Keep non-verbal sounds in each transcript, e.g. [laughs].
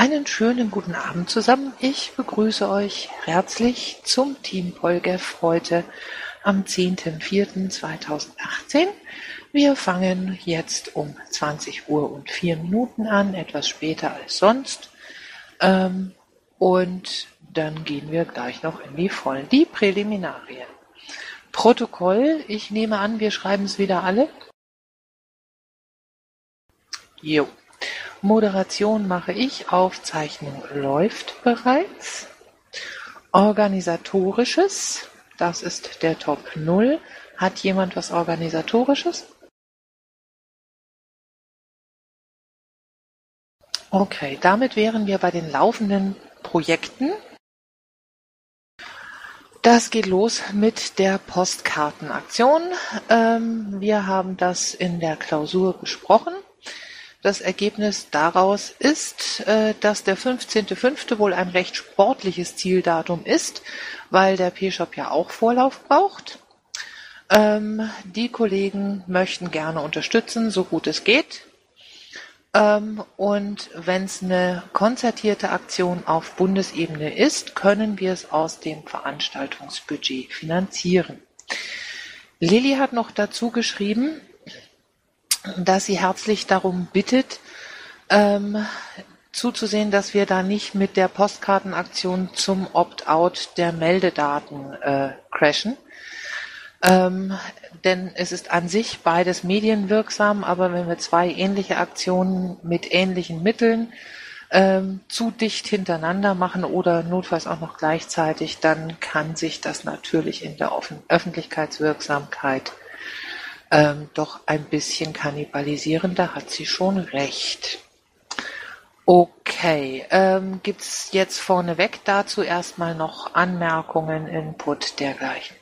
Einen schönen guten Abend zusammen. Ich begrüße euch herzlich zum Team Polgef heute am 10.04.2018. Wir fangen jetzt um 20 Uhr und vier Minuten an, etwas später als sonst. Ähm, und dann gehen wir gleich noch in die Vollen. Die Präliminarien. Protokoll. Ich nehme an, wir schreiben es wieder alle. Jo. Moderation mache ich, Aufzeichnung läuft bereits. Organisatorisches, das ist der Top 0. Hat jemand was Organisatorisches? Okay, damit wären wir bei den laufenden Projekten. Das geht los mit der Postkartenaktion. Ähm, wir haben das in der Klausur besprochen. Das Ergebnis daraus ist, äh, dass der 15.05. wohl ein recht sportliches Zieldatum ist, weil der P-Shop ja auch Vorlauf braucht. Ähm, die Kollegen möchten gerne unterstützen, so gut es geht. Ähm, und wenn es eine konzertierte Aktion auf Bundesebene ist, können wir es aus dem Veranstaltungsbudget finanzieren. Lilly hat noch dazu geschrieben, dass sie herzlich darum bittet, ähm, zuzusehen, dass wir da nicht mit der Postkartenaktion zum Opt-out der Meldedaten äh, crashen. Ähm, denn es ist an sich beides medienwirksam, aber wenn wir zwei ähnliche Aktionen mit ähnlichen Mitteln ähm, zu dicht hintereinander machen oder notfalls auch noch gleichzeitig, dann kann sich das natürlich in der Offen Öffentlichkeitswirksamkeit ähm, doch ein bisschen kannibalisieren, da hat sie schon recht. Okay, ähm, gibt es jetzt vorneweg dazu erstmal noch Anmerkungen, Input dergleichen?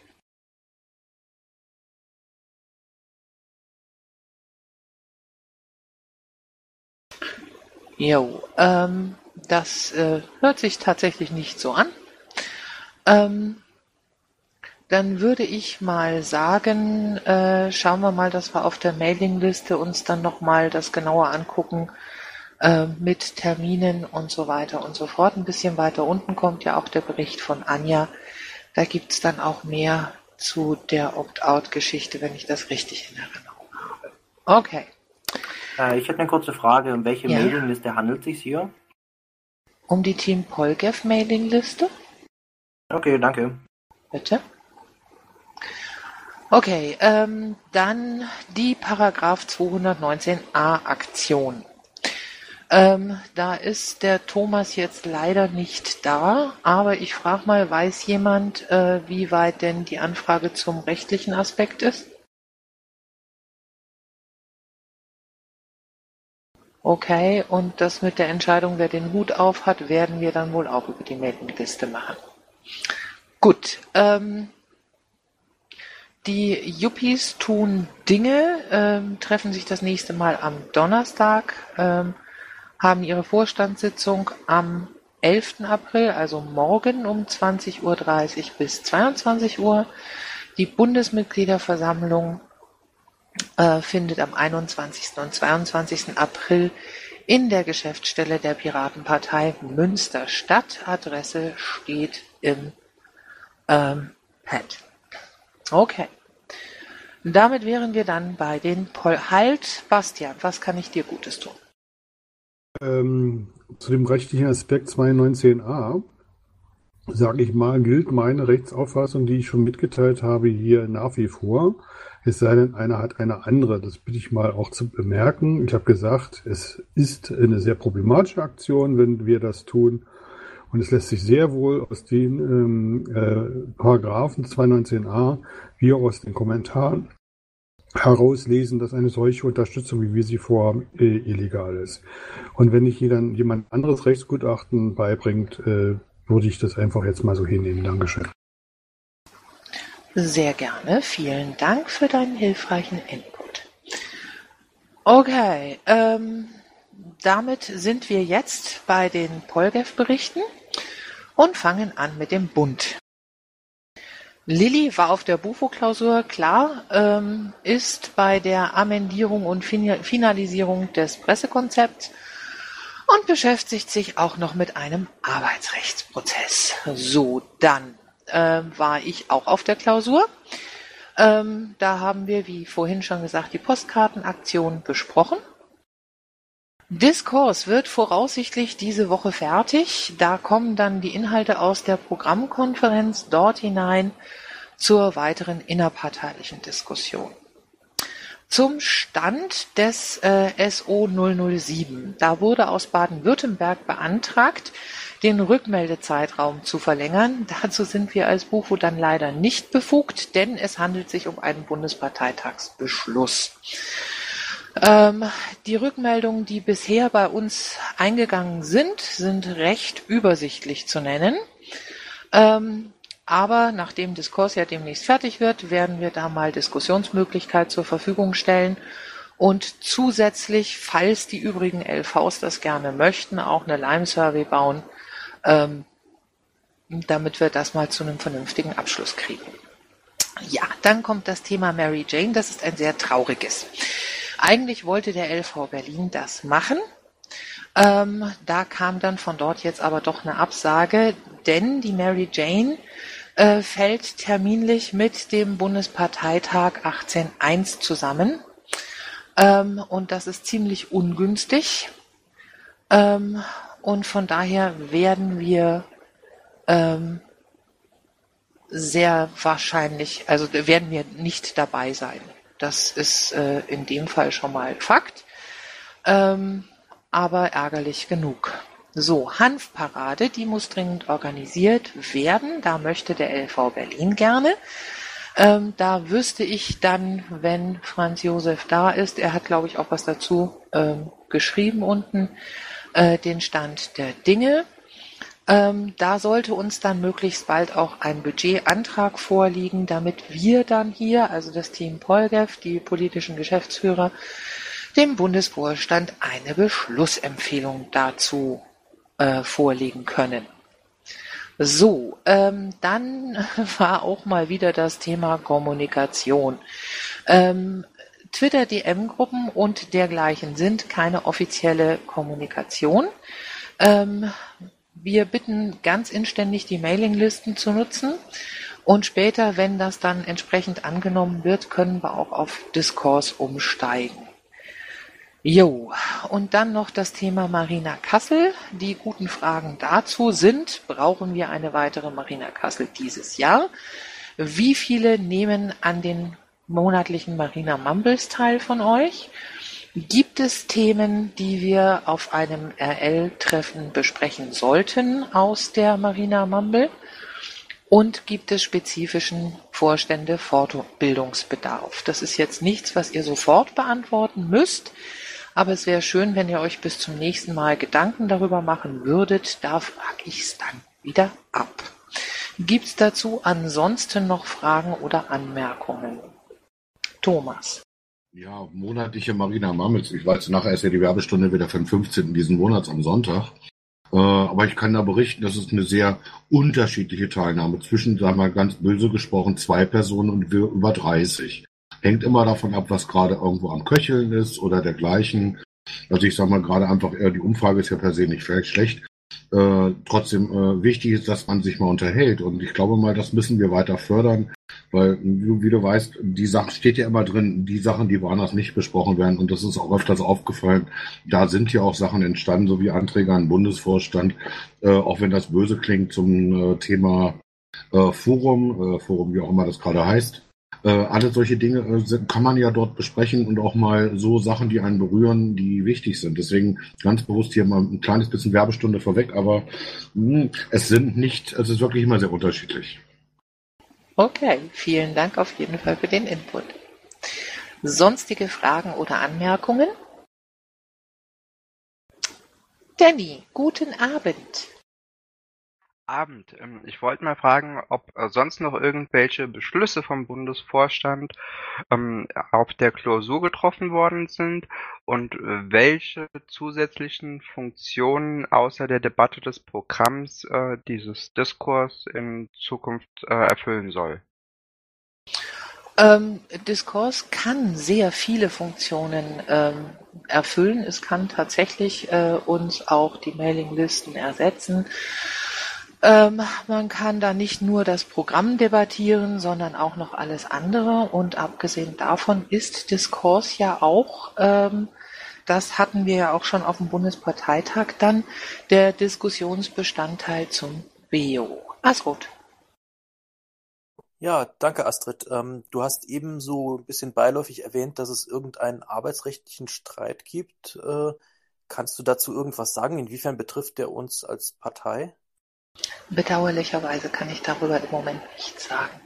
Jo, ähm, das äh, hört sich tatsächlich nicht so an. Ähm, dann würde ich mal sagen, äh, schauen wir mal, dass wir auf der Mailingliste uns dann nochmal das genauer angucken äh, mit Terminen und so weiter und so fort. Ein bisschen weiter unten kommt ja auch der Bericht von Anja. Da gibt's dann auch mehr zu der Opt-out-Geschichte, wenn ich das richtig in Erinnerung habe. Okay. Äh, ich hätte eine kurze Frage. Um welche ja. Mailingliste handelt es sich hier? Um die Team Polgef Mailingliste. Okay, danke. Bitte. Okay, ähm, dann die Paragraph 219a Aktion. Ähm, da ist der Thomas jetzt leider nicht da, aber ich frage mal, weiß jemand, äh, wie weit denn die Anfrage zum rechtlichen Aspekt ist? Okay, und das mit der Entscheidung, wer den Hut auf hat, werden wir dann wohl auch über die Mailingliste machen. Gut, ähm, die Yuppies tun Dinge, ähm, treffen sich das nächste Mal am Donnerstag, ähm, haben ihre Vorstandssitzung am 11. April, also morgen um 20.30 Uhr bis 22 Uhr. Die Bundesmitgliederversammlung äh, findet am 21. und 22. April in der Geschäftsstelle der Piratenpartei Münster statt. Adresse steht im ähm, Pad. Okay. Damit wären wir dann bei den Pol Halt, Bastian, was kann ich dir Gutes tun? Ähm, zu dem rechtlichen Aspekt 219a, sage ich mal, gilt meine Rechtsauffassung, die ich schon mitgeteilt habe, hier nach wie vor. Es sei denn, einer hat eine andere. Das bitte ich mal auch zu bemerken. Ich habe gesagt, es ist eine sehr problematische Aktion, wenn wir das tun. Und es lässt sich sehr wohl aus den ähm, äh, Paragraphen 219a wie auch aus den Kommentaren herauslesen, dass eine solche Unterstützung, wie wir sie vorhaben, äh, illegal ist. Und wenn nicht jeder, jemand anderes Rechtsgutachten beibringt, äh, würde ich das einfach jetzt mal so hinnehmen. Dankeschön. Sehr gerne. Vielen Dank für deinen hilfreichen Input. Okay, ähm, damit sind wir jetzt bei den Polgef-Berichten und fangen an mit dem Bund. Lilly war auf der Bufo-Klausur klar, ähm, ist bei der Amendierung und Finalisierung des Pressekonzepts und beschäftigt sich auch noch mit einem Arbeitsrechtsprozess. So, dann äh, war ich auch auf der Klausur. Ähm, da haben wir, wie vorhin schon gesagt, die Postkartenaktion besprochen. Diskurs wird voraussichtlich diese Woche fertig. Da kommen dann die Inhalte aus der Programmkonferenz dort hinein zur weiteren innerparteilichen Diskussion. Zum Stand des äh, SO 007. Da wurde aus Baden-Württemberg beantragt, den Rückmeldezeitraum zu verlängern. Dazu sind wir als Bufo dann leider nicht befugt, denn es handelt sich um einen Bundesparteitagsbeschluss. Ähm, die Rückmeldungen, die bisher bei uns eingegangen sind, sind recht übersichtlich zu nennen. Ähm, aber nachdem Diskurs ja demnächst fertig wird, werden wir da mal Diskussionsmöglichkeit zur Verfügung stellen und zusätzlich, falls die übrigen LVs das gerne möchten, auch eine Lime-Survey bauen, ähm, damit wir das mal zu einem vernünftigen Abschluss kriegen. Ja, dann kommt das Thema Mary Jane. Das ist ein sehr trauriges. Eigentlich wollte der LV Berlin das machen. Ähm, da kam dann von dort jetzt aber doch eine Absage, denn die Mary Jane äh, fällt terminlich mit dem Bundesparteitag 18.1 zusammen. Ähm, und das ist ziemlich ungünstig. Ähm, und von daher werden wir ähm, sehr wahrscheinlich, also werden wir nicht dabei sein. Das ist äh, in dem Fall schon mal Fakt, ähm, aber ärgerlich genug. So, Hanfparade, die muss dringend organisiert werden. Da möchte der LV Berlin gerne. Ähm, da wüsste ich dann, wenn Franz Josef da ist, er hat, glaube ich, auch was dazu ähm, geschrieben unten, äh, den Stand der Dinge. Ähm, da sollte uns dann möglichst bald auch ein Budgetantrag vorliegen, damit wir dann hier, also das Team Polgev, die politischen Geschäftsführer, dem Bundesvorstand eine Beschlussempfehlung dazu äh, vorlegen können. So, ähm, dann [laughs] war auch mal wieder das Thema Kommunikation. Ähm, Twitter-DM-Gruppen und dergleichen sind keine offizielle Kommunikation. Ähm, wir bitten ganz inständig, die Mailinglisten zu nutzen. Und später, wenn das dann entsprechend angenommen wird, können wir auch auf Discourse umsteigen. Jo, und dann noch das Thema Marina Kassel. Die guten Fragen dazu sind, brauchen wir eine weitere Marina Kassel dieses Jahr? Wie viele nehmen an den monatlichen Marina Mumbles teil von euch? Gibt es Themen, die wir auf einem RL-Treffen besprechen sollten aus der Marina Mumble? Und gibt es spezifischen Vorstände Fortbildungsbedarf? Das ist jetzt nichts, was ihr sofort beantworten müsst, aber es wäre schön, wenn ihr euch bis zum nächsten Mal Gedanken darüber machen würdet. Da frage ich es dann wieder ab. Gibt es dazu ansonsten noch Fragen oder Anmerkungen? Thomas. Ja, monatliche Marina Mammels. Ich weiß, nachher ist ja die Werbestunde wieder für den 15. diesen Monats am Sonntag. Äh, aber ich kann da berichten, das ist eine sehr unterschiedliche Teilnahme zwischen, sagen wir mal ganz böse gesprochen, zwei Personen und über 30. Hängt immer davon ab, was gerade irgendwo am Köcheln ist oder dergleichen. Also ich sage mal gerade einfach, die Umfrage ist ja per se nicht schlecht. Äh, trotzdem äh, wichtig ist, dass man sich mal unterhält. Und ich glaube mal, das müssen wir weiter fördern. Weil, wie, wie du weißt, die Sache steht ja immer drin, die Sachen, die woanders nicht besprochen werden. Und das ist auch öfters aufgefallen. Da sind ja auch Sachen entstanden, so wie Anträge an den Bundesvorstand, äh, auch wenn das böse klingt zum äh, Thema äh, Forum, äh, Forum, wie auch immer das gerade heißt. Äh, alle solche Dinge äh, kann man ja dort besprechen und auch mal so Sachen, die einen berühren, die wichtig sind. Deswegen ganz bewusst hier mal ein kleines bisschen Werbestunde vorweg, aber mh, hm, es sind nicht, es ist wirklich immer sehr unterschiedlich. Okay, vielen Dank auf jeden Fall für den Input. Sonstige Fragen oder Anmerkungen? Danny, guten Abend. Abend. Ähm, ich wollte mal fragen, ob äh, sonst noch irgendwelche Beschlüsse vom Bundesvorstand ähm, auf der Klausur getroffen worden sind und äh, welche zusätzlichen Funktionen außer der Debatte des Programms äh, dieses Diskurs in Zukunft erfüllen soll. Ähm, Diskurs kann sehr viele Funktionen ähm, erfüllen. Es kann tatsächlich äh, uns auch die Mailinglisten ersetzen. Ähm, man kann da nicht nur das Programm debattieren, sondern auch noch alles andere. Und abgesehen davon ist Diskurs ja auch, ähm, das hatten wir ja auch schon auf dem Bundesparteitag dann, der Diskussionsbestandteil zum BEO. Asrot. Ja, danke Astrid. Ähm, du hast eben so ein bisschen beiläufig erwähnt, dass es irgendeinen arbeitsrechtlichen Streit gibt. Äh, kannst du dazu irgendwas sagen? Inwiefern betrifft der uns als Partei? Bedauerlicherweise kann ich darüber im Moment nichts sagen.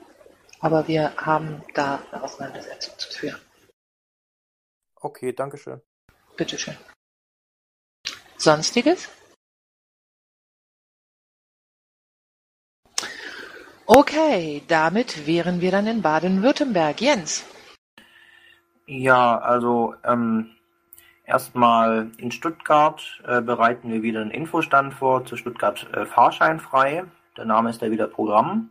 Aber wir haben da eine Auseinandersetzung zu führen. Okay, danke schön. Bitteschön. Sonstiges? Okay, damit wären wir dann in Baden-Württemberg. Jens. Ja, also ähm, erstmal in Stuttgart äh, bereiten wir wieder einen Infostand vor zu Stuttgart äh, Fahrscheinfrei. Der Name ist ja wieder Programm.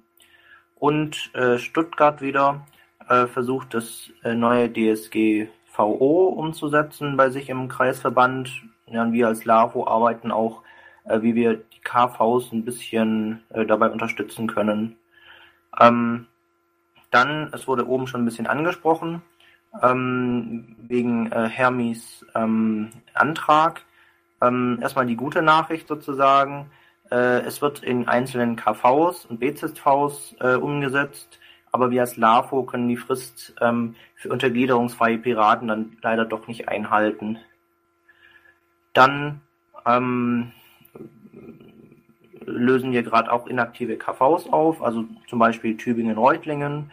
Und äh, Stuttgart wieder äh, versucht das äh, neue DSGVO umzusetzen bei sich im Kreisverband. Ja, wir als LAVO arbeiten auch, äh, wie wir die KVs ein bisschen dabei unterstützen können. Ähm, dann, es wurde oben schon ein bisschen angesprochen, ähm, wegen äh, Hermis ähm, Antrag. Ähm, erstmal die gute Nachricht sozusagen. Äh, es wird in einzelnen KVs und BZVs äh, umgesetzt, aber wir als LAFO können die Frist ähm, für untergliederungsfreie Piraten dann leider doch nicht einhalten. Dann ähm, lösen wir gerade auch inaktive KVs auf, also zum Beispiel Tübingen-Reutlingen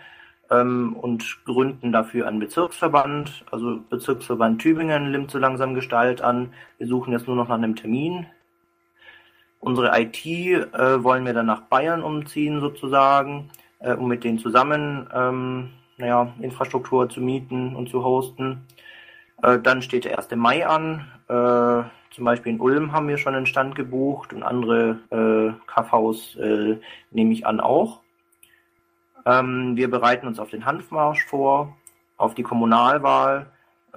ähm, und gründen dafür einen Bezirksverband. Also Bezirksverband Tübingen nimmt so langsam Gestalt an. Wir suchen jetzt nur noch nach einem Termin. Unsere IT äh, wollen wir dann nach Bayern umziehen sozusagen, äh, um mit denen zusammen ähm, naja, Infrastruktur zu mieten und zu hosten. Äh, dann steht der 1. Mai an. Äh, zum Beispiel in Ulm haben wir schon einen Stand gebucht und andere äh, KVs äh, nehme ich an auch. Ähm, wir bereiten uns auf den Hanfmarsch vor, auf die Kommunalwahl.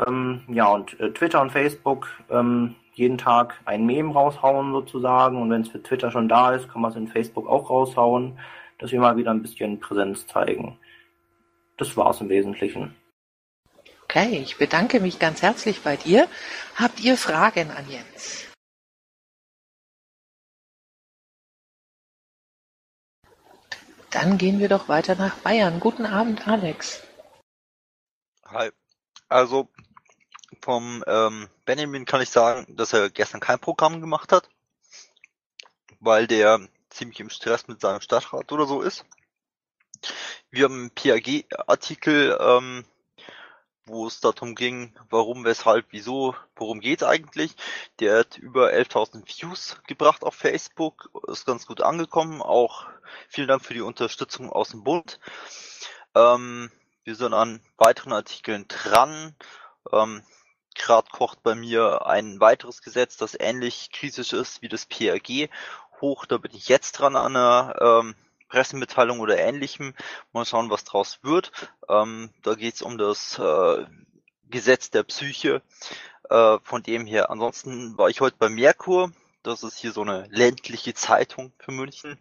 Ähm, ja, und äh, Twitter und Facebook ähm, jeden Tag ein Meme raushauen sozusagen. Und wenn es für Twitter schon da ist, kann man es in Facebook auch raushauen, dass wir mal wieder ein bisschen Präsenz zeigen. Das war's im Wesentlichen. Okay, ich bedanke mich ganz herzlich bei dir. Habt ihr Fragen an Jens? Dann gehen wir doch weiter nach Bayern. Guten Abend, Alex. Hi. Also vom ähm, Benjamin kann ich sagen, dass er gestern kein Programm gemacht hat, weil der ziemlich im Stress mit seinem Stadtrat oder so ist. Wir haben einen PAG-Artikel ähm, wo es darum ging, warum, weshalb, wieso, worum geht eigentlich. Der hat über 11.000 Views gebracht auf Facebook, ist ganz gut angekommen. Auch vielen Dank für die Unterstützung aus dem Bund. Ähm, wir sind an weiteren Artikeln dran. Ähm, Gerade kocht bei mir ein weiteres Gesetz, das ähnlich kritisch ist wie das PRG hoch. Da bin ich jetzt dran an einer ähm, Pressemitteilung oder ähnlichem. Mal schauen, was draus wird. Ähm, da geht es um das äh, Gesetz der Psyche. Äh, von dem her. Ansonsten war ich heute bei Merkur. Das ist hier so eine ländliche Zeitung für München.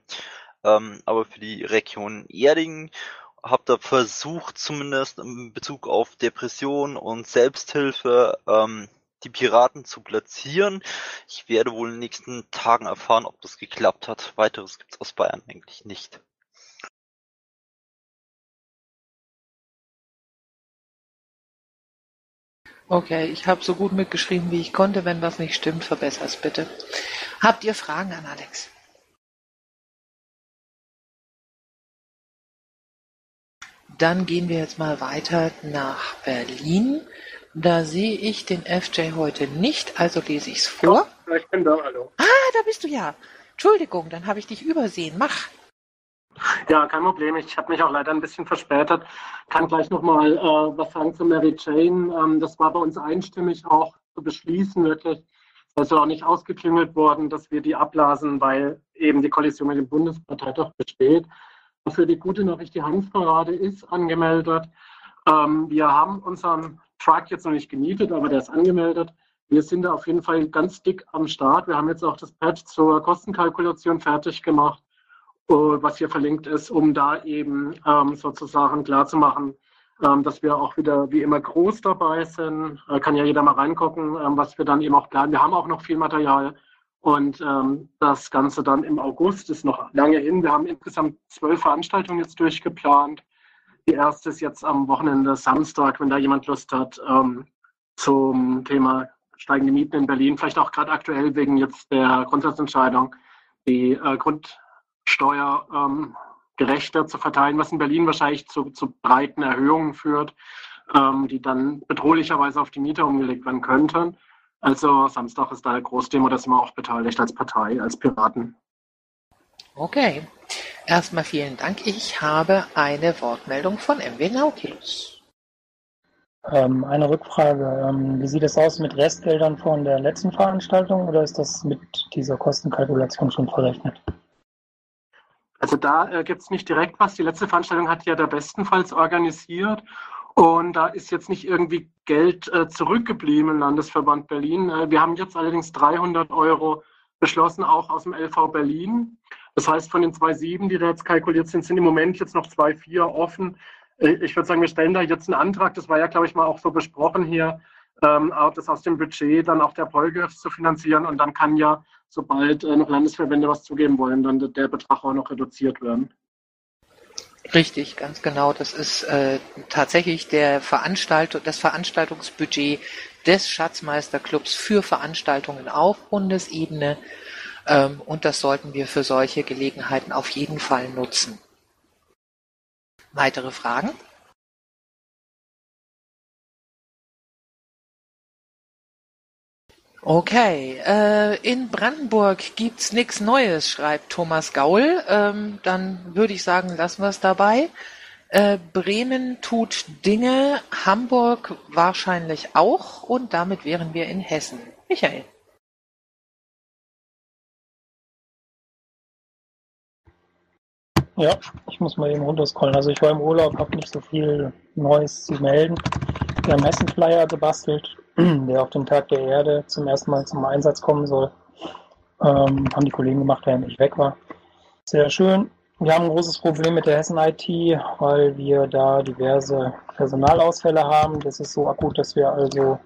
Ähm, aber für die Region Erding habe da versucht, zumindest in Bezug auf Depression und Selbsthilfe ähm, die Piraten zu platzieren. Ich werde wohl in den nächsten Tagen erfahren, ob das geklappt hat. Weiteres gibt's aus Bayern eigentlich nicht. Okay, ich habe so gut mitgeschrieben, wie ich konnte. Wenn was nicht stimmt, verbesser's bitte. Habt ihr Fragen an Alex? Dann gehen wir jetzt mal weiter nach Berlin. Da sehe ich den FJ heute nicht, also lese ich es vor. Ja, ich bin da, hallo. Ah, da bist du ja. Entschuldigung, dann habe ich dich übersehen. Mach. Ja, kein Problem. Ich habe mich auch leider ein bisschen verspätet. Kann gleich nochmal äh, was sagen zu Mary Jane. Ähm, das war bei uns einstimmig auch zu beschließen, wirklich. Es ist auch nicht ausgeklüngelt worden, dass wir die abblasen, weil eben die Koalition mit dem Bundesparteitag besteht. Für die gute Nachricht, die Hanfparade ist angemeldet. Ähm, wir haben unseren Truck jetzt noch nicht gemietet, aber der ist angemeldet. Wir sind da auf jeden Fall ganz dick am Start. Wir haben jetzt auch das Pad zur Kostenkalkulation fertig gemacht, äh, was hier verlinkt ist, um da eben ähm, sozusagen klarzumachen, ähm, dass wir auch wieder wie immer groß dabei sind. Äh, kann ja jeder mal reingucken, ähm, was wir dann eben auch planen. Wir haben auch noch viel Material und ähm, das Ganze dann im August ist noch lange hin. Wir haben insgesamt zwölf Veranstaltungen jetzt durchgeplant. Die erste ist jetzt am Wochenende Samstag, wenn da jemand Lust hat, ähm, zum Thema steigende Mieten in Berlin, vielleicht auch gerade aktuell wegen jetzt der Grundsatzentscheidung, die äh, Grundsteuer ähm, gerechter zu verteilen, was in Berlin wahrscheinlich zu, zu breiten Erhöhungen führt, ähm, die dann bedrohlicherweise auf die Mieter umgelegt werden könnten. Also Samstag ist da der Großdemo, da sind wir auch beteiligt als Partei, als Piraten. Okay. Erstmal vielen Dank. Ich habe eine Wortmeldung von MW Nautilus. Ähm, eine Rückfrage. Ähm, wie sieht es aus mit Restgeldern von der letzten Veranstaltung oder ist das mit dieser Kostenkalkulation schon verrechnet? Also da äh, gibt es nicht direkt was. Die letzte Veranstaltung hat ja der bestenfalls organisiert und da ist jetzt nicht irgendwie Geld äh, zurückgeblieben im Landesverband Berlin. Äh, wir haben jetzt allerdings 300 Euro beschlossen, auch aus dem LV Berlin. Das heißt, von den 2,7, die da jetzt kalkuliert sind, sind im Moment jetzt noch 2,4 offen. Äh, ich würde sagen, wir stellen da jetzt einen Antrag. Das war ja, glaube ich, mal auch so besprochen hier, ähm, das aus dem Budget dann auch der Polgriff zu finanzieren. Und dann kann ja, sobald äh, noch Landesverbände was zugeben wollen, dann der Betrag auch noch reduziert werden. Richtig, ganz genau. Das ist äh, tatsächlich der Veranstaltung, das Veranstaltungsbudget des Schatzmeisterclubs für Veranstaltungen auf Bundesebene. Ähm, und das sollten wir für solche Gelegenheiten auf jeden Fall nutzen. Weitere Fragen? Okay, äh, in Brandenburg gibt's nichts Neues, schreibt Thomas Gaul. Ähm, dann würde ich sagen, lassen wir es dabei. Äh, Bremen tut Dinge, Hamburg wahrscheinlich auch und damit wären wir in Hessen. Michael. Ja, ich muss mal eben runterscrollen. Also ich war im Urlaub, habe nicht so viel Neues zu melden. Wir haben Hessen-Flyer gebastelt, [clears throat] der auf den Tag der Erde zum ersten Mal zum Einsatz kommen soll. Ähm, haben die Kollegen gemacht, während ich weg war. Sehr schön. Wir haben ein großes Problem mit der Hessen-IT, weil wir da diverse Personalausfälle haben. Das ist so akut, dass wir also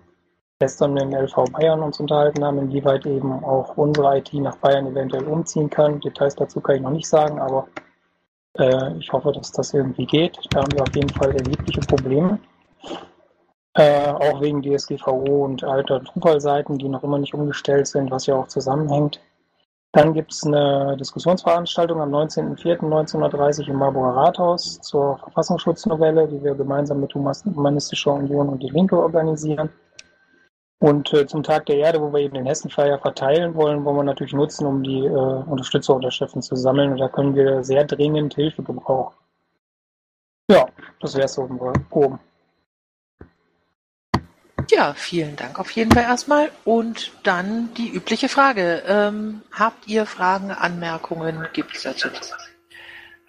gestern mit dem LV Bayern uns unterhalten haben, inwieweit eben auch unsere IT nach Bayern eventuell umziehen kann. Details dazu kann ich noch nicht sagen, aber äh, ich hoffe, dass das irgendwie geht. Da haben wir auf jeden Fall erhebliche Probleme. Äh, auch wegen DSGVO und alter Drupal-Seiten, die noch immer nicht umgestellt sind, was ja auch zusammenhängt. Dann gibt es eine Diskussionsveranstaltung am 19.04.1930 im Marburger Rathaus zur Verfassungsschutznovelle, die wir gemeinsam mit Humanistischer Union und die Linke organisieren. Und äh, zum Tag der Erde, wo wir eben den Hessenflyer verteilen wollen, wollen wir natürlich nutzen, um die äh, Unterstützerunterschriften zu sammeln. Und da können wir sehr dringend Hilfe gebrauchen. Ja, das wäre es so grob. Ja, vielen Dank auf jeden Fall erstmal. Und dann die übliche Frage. Ähm, habt ihr Fragen, Anmerkungen? Gibt es dazu was?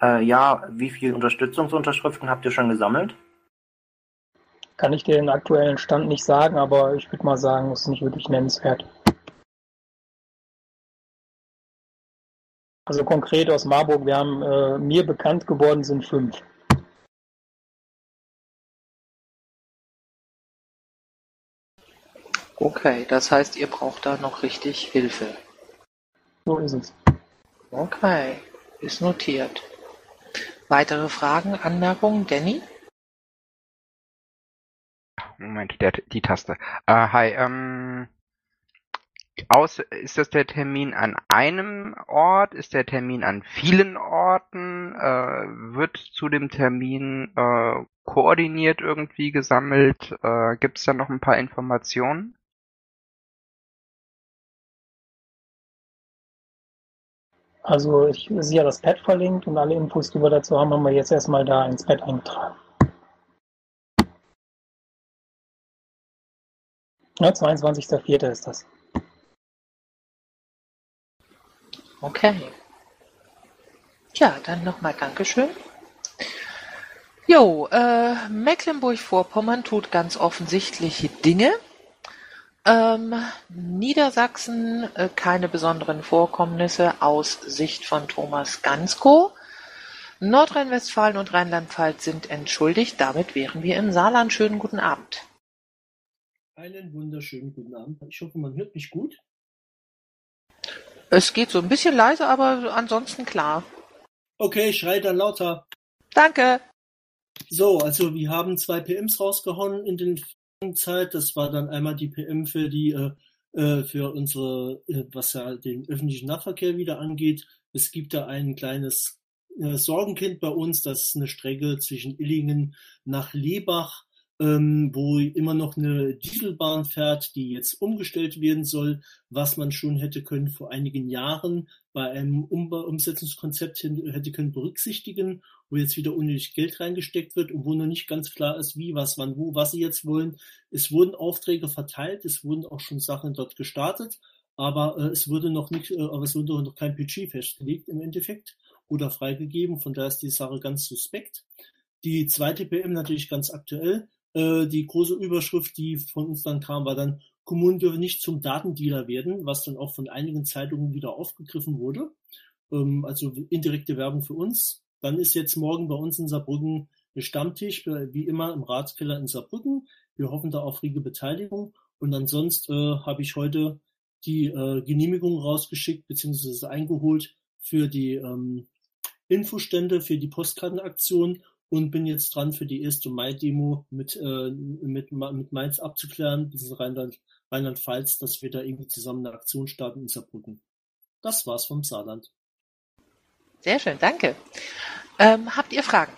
Äh, ja, wie viele Unterstützungsunterschriften habt ihr schon gesammelt? Kann ich dir den aktuellen Stand nicht sagen, aber ich würde mal sagen, es ist nicht wirklich nennenswert. Also konkret aus Marburg, wir haben äh, mir bekannt geworden sind fünf. Okay, das heißt, ihr braucht da noch richtig Hilfe. So ist es. Okay, ist notiert. Weitere Fragen, Anmerkungen, Danny? Moment, der, die Taste. Äh, hi, ähm, aus, ist das der Termin an einem Ort? Ist der Termin an vielen Orten? Äh, wird zu dem Termin äh, koordiniert irgendwie gesammelt? Äh, Gibt es da noch ein paar Informationen? Also ich sehe ja das Pad verlinkt und alle Infos, die wir dazu haben, haben wir jetzt erstmal da ins Pad eingetragen. Ja, 22.04. ist das. Okay. Ja, dann nochmal Dankeschön. Jo, äh, Mecklenburg-Vorpommern tut ganz offensichtliche Dinge. Ähm, Niedersachsen äh, keine besonderen Vorkommnisse aus Sicht von Thomas Gansko. Nordrhein-Westfalen und Rheinland-Pfalz sind entschuldigt. Damit wären wir im Saarland. Schönen guten Abend. Einen wunderschönen guten Abend. Ich hoffe, man hört mich gut. Es geht so ein bisschen leise, aber ansonsten klar. Okay, schrei dann lauter. Danke. So, also wir haben zwei PMs rausgehauen in den Zeit. Das war dann einmal die PM für die äh, äh, für unsere, äh, was ja den öffentlichen Nahverkehr wieder angeht. Es gibt da ein kleines äh, Sorgenkind bei uns. Das ist eine Strecke zwischen Illingen nach Lebach ähm, wo immer noch eine Dieselbahn fährt, die jetzt umgestellt werden soll, was man schon hätte können vor einigen Jahren bei einem um Umsetzungskonzept hätte können berücksichtigen, wo jetzt wieder unnötig Geld reingesteckt wird und wo noch nicht ganz klar ist, wie, was, wann, wo, was sie jetzt wollen. Es wurden Aufträge verteilt, es wurden auch schon Sachen dort gestartet, aber äh, es wurde noch nicht, äh, aber es wurde noch kein Budget festgelegt im Endeffekt oder freigegeben. Von daher ist die Sache ganz suspekt. Die zweite PM natürlich ganz aktuell. Äh, die große Überschrift, die von uns dann kam, war dann, Kommunen dürfen nicht zum Datendealer werden, was dann auch von einigen Zeitungen wieder aufgegriffen wurde. Ähm, also indirekte Werbung für uns. Dann ist jetzt morgen bei uns in Saarbrücken ein Stammtisch, äh, wie immer im Ratskeller in Saarbrücken. Wir hoffen da auf rege Beteiligung. Und ansonsten äh, habe ich heute die äh, Genehmigung rausgeschickt bzw. eingeholt für die ähm, Infostände, für die Postkartenaktion und bin jetzt dran für die erste Mai-Demo mit, äh, mit, mit Mainz abzuklären, dieses Rheinland, Rheinland-Pfalz, dass wir da irgendwie zusammen eine Aktion starten in Saarbrücken. Das war's vom Saarland. Sehr schön, danke. Ähm, habt ihr Fragen?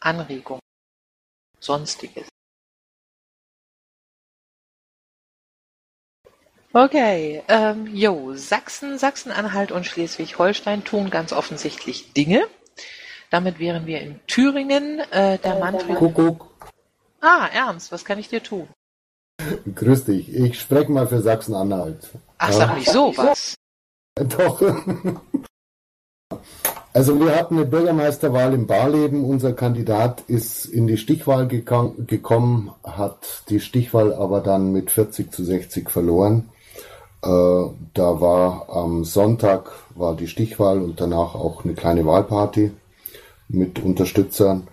Anregungen? Sonstiges? Okay, ähm, jo, Sachsen, Sachsen-Anhalt und Schleswig-Holstein tun ganz offensichtlich Dinge. Damit wären wir in Thüringen. Äh, der Manfred. Kuckuck. Ah, Ernst, was kann ich dir tun? Grüß dich. Ich spreche mal für Sachsen-Anhalt. Ach, sag nicht sowas. [laughs] Doch. Also wir hatten eine Bürgermeisterwahl im Barleben. Unser Kandidat ist in die Stichwahl gekommen, hat die Stichwahl aber dann mit 40 zu 60 verloren. Äh, da war am Sonntag war die Stichwahl und danach auch eine kleine Wahlparty mit Unterstützern.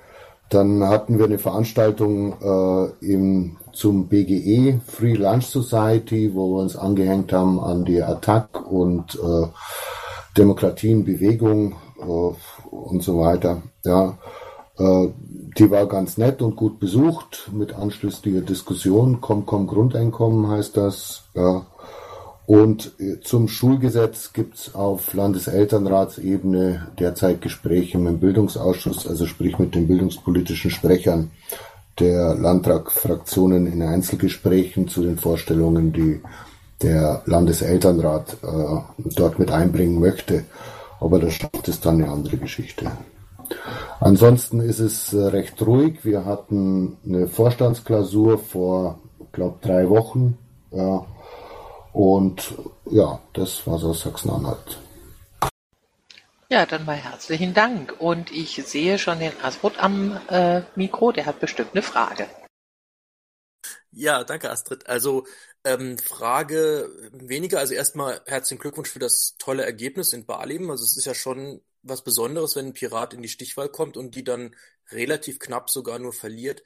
Dann hatten wir eine Veranstaltung äh, im, zum BGE, Free Lunch Society, wo wir uns angehängt haben an die Attac und äh, Demokratie äh, und so weiter. Ja, äh, die war ganz nett und gut besucht mit anschließender Diskussion. Komm, komm, Grundeinkommen heißt das. Ja. Und äh, zum Schulgesetz gibt's auf Landeselternratsebene derzeit Gespräche mit dem Bildungsausschuss, also sprich mit den bildungspolitischen Sprechern der Landtagfraktionen in Einzelgesprächen zu den Vorstellungen, die der Landeselternrat äh, dort mit einbringen möchte. Aber das es dann eine andere Geschichte. Ansonsten ist es äh, recht ruhig. Wir hatten eine Vorstandsklausur vor, glaube drei Wochen. Ja, und ja, das war so Sachsen-Anhalt. Ja, dann mal herzlichen Dank. Und ich sehe schon den Astrid am äh, Mikro, der hat bestimmt eine Frage. Ja, danke Astrid. Also ähm, Frage weniger, also erstmal herzlichen Glückwunsch für das tolle Ergebnis in Barleben. Also es ist ja schon was Besonderes, wenn ein Pirat in die Stichwahl kommt und die dann relativ knapp sogar nur verliert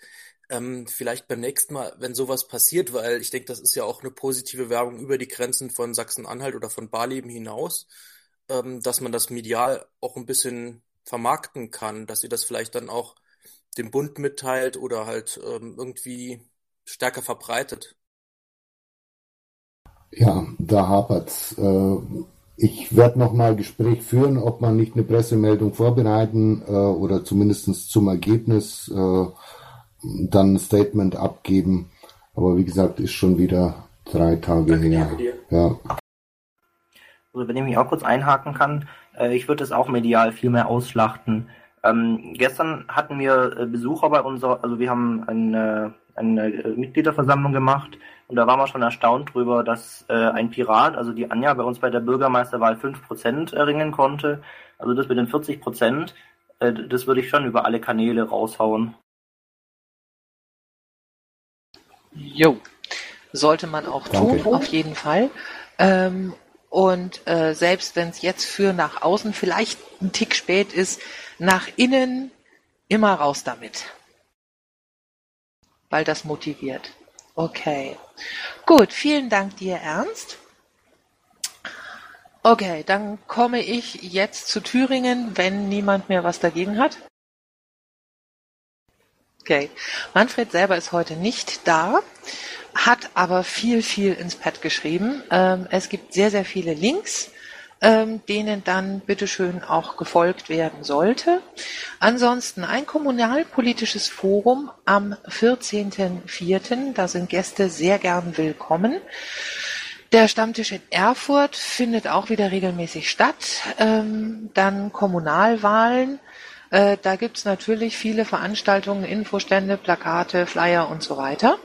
ähm, vielleicht beim nächsten Mal, wenn sowas passiert, weil ich denke, das ist ja auch eine positive Werbung über die Grenzen von Sachsen-Anhalt oder von Barleben hinaus, ähm, dass man das medial auch ein bisschen vermarkten kann, dass ihr das vielleicht dann auch dem Bund mitteilt oder halt ähm, irgendwie stärker verbreitet. Ja, da hapert's. Äh, ich werde nochmal Gespräch führen, ob man nicht eine Pressemeldung vorbereiten äh, oder zumindestens zum Ergebnis äh, dann ein Statement abgeben. Aber wie gesagt, ist schon wieder drei Tage Danke her. Ja. Also wenn ich mich auch kurz einhaken kann, äh, ich würde es auch medial viel mehr ausschlachten. Ähm, gestern hatten wir äh, Besucher bei unserer, also wir haben eine, eine Mitgliederversammlung gemacht und da waren wir schon erstaunt drüber, dass äh, ein Pirat, also die Anja, bei uns bei der Bürgermeisterwahl 5% erringen konnte. Also das mit den 40% äh, das würde ich schon über alle Kanäle raushauen. Jo, sollte man auch tun, Danke. auf jeden Fall. Ähm, und äh, selbst wenn es jetzt für nach außen vielleicht ein Tick spät ist, nach innen immer raus damit. Weil das motiviert. Okay. Gut, vielen Dank dir, Ernst. Okay, dann komme ich jetzt zu Thüringen, wenn niemand mehr was dagegen hat. Okay. Manfred selber ist heute nicht da, hat aber viel, viel ins Pad geschrieben. Ähm, es gibt sehr, sehr viele Links, ähm, denen dann bitteschön auch gefolgt werden sollte. Ansonsten ein kommunalpolitisches Forum am 14.04. Da sind Gäste sehr gern willkommen. Der Stammtisch in Erfurt findet auch wieder regelmäßig statt. Ähm, dann Kommunalwahlen. Äh, da gibt's natürlich viele Veranstaltungen, Infostände, Plakate, Flyer und so weiter.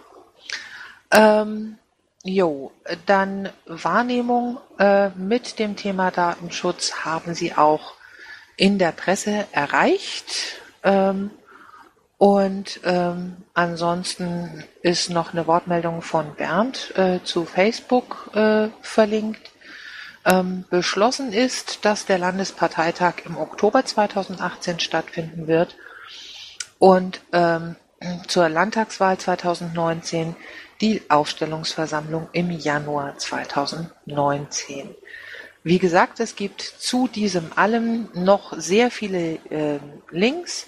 Ähm, jo, dann Wahrnehmung äh, mit dem Thema Datenschutz haben Sie auch in der Presse erreicht. Ähm, und ähm, ansonsten ist noch eine Wortmeldung von Bernd äh, zu Facebook äh, verlinkt. Ähm, beschlossen ist, dass der Landesparteitag im Oktober 2018 stattfinden wird und ähm, zur Landtagswahl 2019 die Aufstellungsversammlung im Januar 2019. Wie gesagt, es gibt zu diesem allem noch sehr viele äh, Links.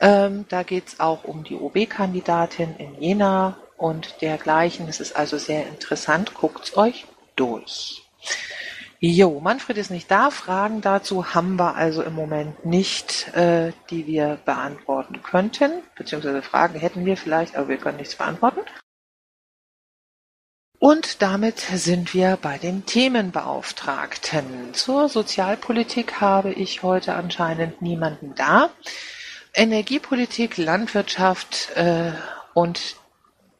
Ähm, da geht es auch um die OB-Kandidatin in Jena und dergleichen. Es ist also sehr interessant. Guckt's euch durch. Jo, Manfred ist nicht da. Fragen dazu haben wir also im Moment nicht, äh, die wir beantworten könnten. Beziehungsweise Fragen hätten wir vielleicht, aber wir können nichts beantworten. Und damit sind wir bei den Themenbeauftragten. Zur Sozialpolitik habe ich heute anscheinend niemanden da. Energiepolitik, Landwirtschaft äh, und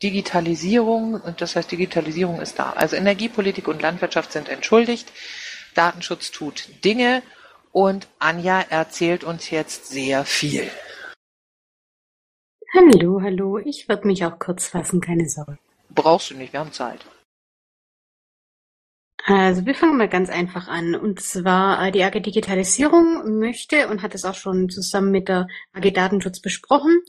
Digitalisierung, und das heißt Digitalisierung ist da. Also Energiepolitik und Landwirtschaft sind entschuldigt. Datenschutz tut Dinge und Anja erzählt uns jetzt sehr viel. Hallo, hallo. Ich werde mich auch kurz fassen, keine Sorge. Brauchst du nicht, wir haben Zeit. Also wir fangen mal ganz einfach an. Und zwar äh, die AG Digitalisierung möchte und hat es auch schon zusammen mit der AG Datenschutz besprochen,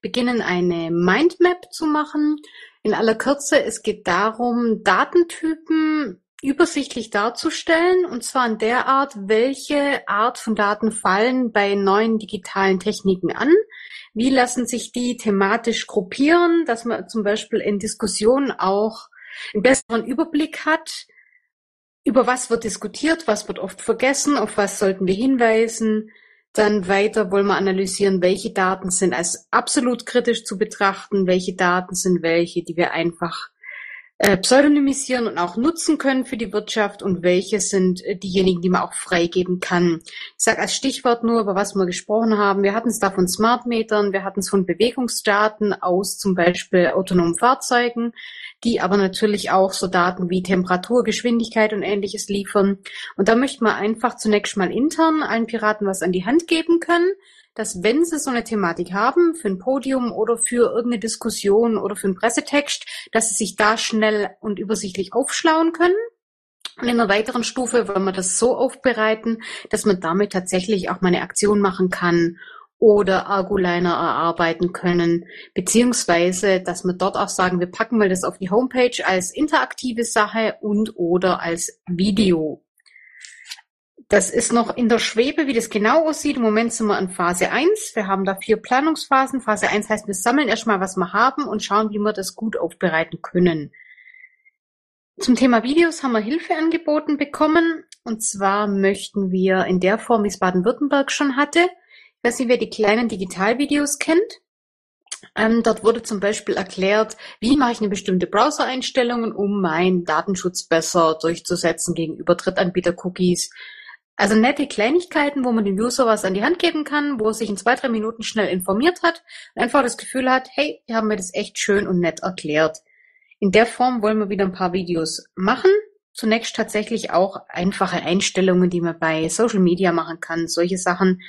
beginnen eine Mindmap zu machen. In aller Kürze, es geht darum, Datentypen übersichtlich darzustellen, und zwar in der Art, welche Art von Daten fallen bei neuen digitalen Techniken an. Wie lassen sich die thematisch gruppieren, dass man zum Beispiel in Diskussionen auch einen besseren Überblick hat, über was wird diskutiert, was wird oft vergessen, auf was sollten wir hinweisen. Dann weiter wollen wir analysieren, welche Daten sind als absolut kritisch zu betrachten, welche Daten sind welche, die wir einfach pseudonymisieren und auch nutzen können für die Wirtschaft und welche sind äh, diejenigen, die man auch freigeben kann. Ich sage als Stichwort nur, über was wir gesprochen haben. Wir hatten es da von Smartmetern, wir hatten es von Bewegungsdaten aus zum Beispiel autonomen Fahrzeugen, die aber natürlich auch so Daten wie Temperatur, Geschwindigkeit und ähnliches liefern. Und da möchten wir einfach zunächst mal intern allen Piraten was an die Hand geben können, dass wenn sie so eine Thematik haben, für ein Podium oder für irgendeine Diskussion oder für einen Pressetext, dass sie sich da schnell und übersichtlich aufschlauen können. Und in einer weiteren Stufe wollen wir das so aufbereiten, dass man damit tatsächlich auch mal eine Aktion machen kann oder Arguliner erarbeiten können, beziehungsweise, dass wir dort auch sagen, wir packen mal das auf die Homepage als interaktive Sache und oder als Video. Das ist noch in der Schwebe, wie das genau aussieht. Im Moment sind wir in Phase 1. Wir haben da vier Planungsphasen. Phase 1 heißt, wir sammeln erstmal, was wir haben und schauen, wie wir das gut aufbereiten können. Zum Thema Videos haben wir Hilfe angeboten bekommen. Und zwar möchten wir in der Form, wie es Baden-Württemberg schon hatte, ich weiß wer die kleinen Digitalvideos kennt. Ähm, dort wurde zum Beispiel erklärt, wie mache ich eine bestimmte Browser-Einstellungen, um meinen Datenschutz besser durchzusetzen gegenüber Drittanbieter-Cookies. Also nette Kleinigkeiten, wo man dem User was an die Hand geben kann, wo er sich in zwei, drei Minuten schnell informiert hat und einfach das Gefühl hat, hey, die haben mir das echt schön und nett erklärt. In der Form wollen wir wieder ein paar Videos machen. Zunächst tatsächlich auch einfache Einstellungen, die man bei Social Media machen kann, solche Sachen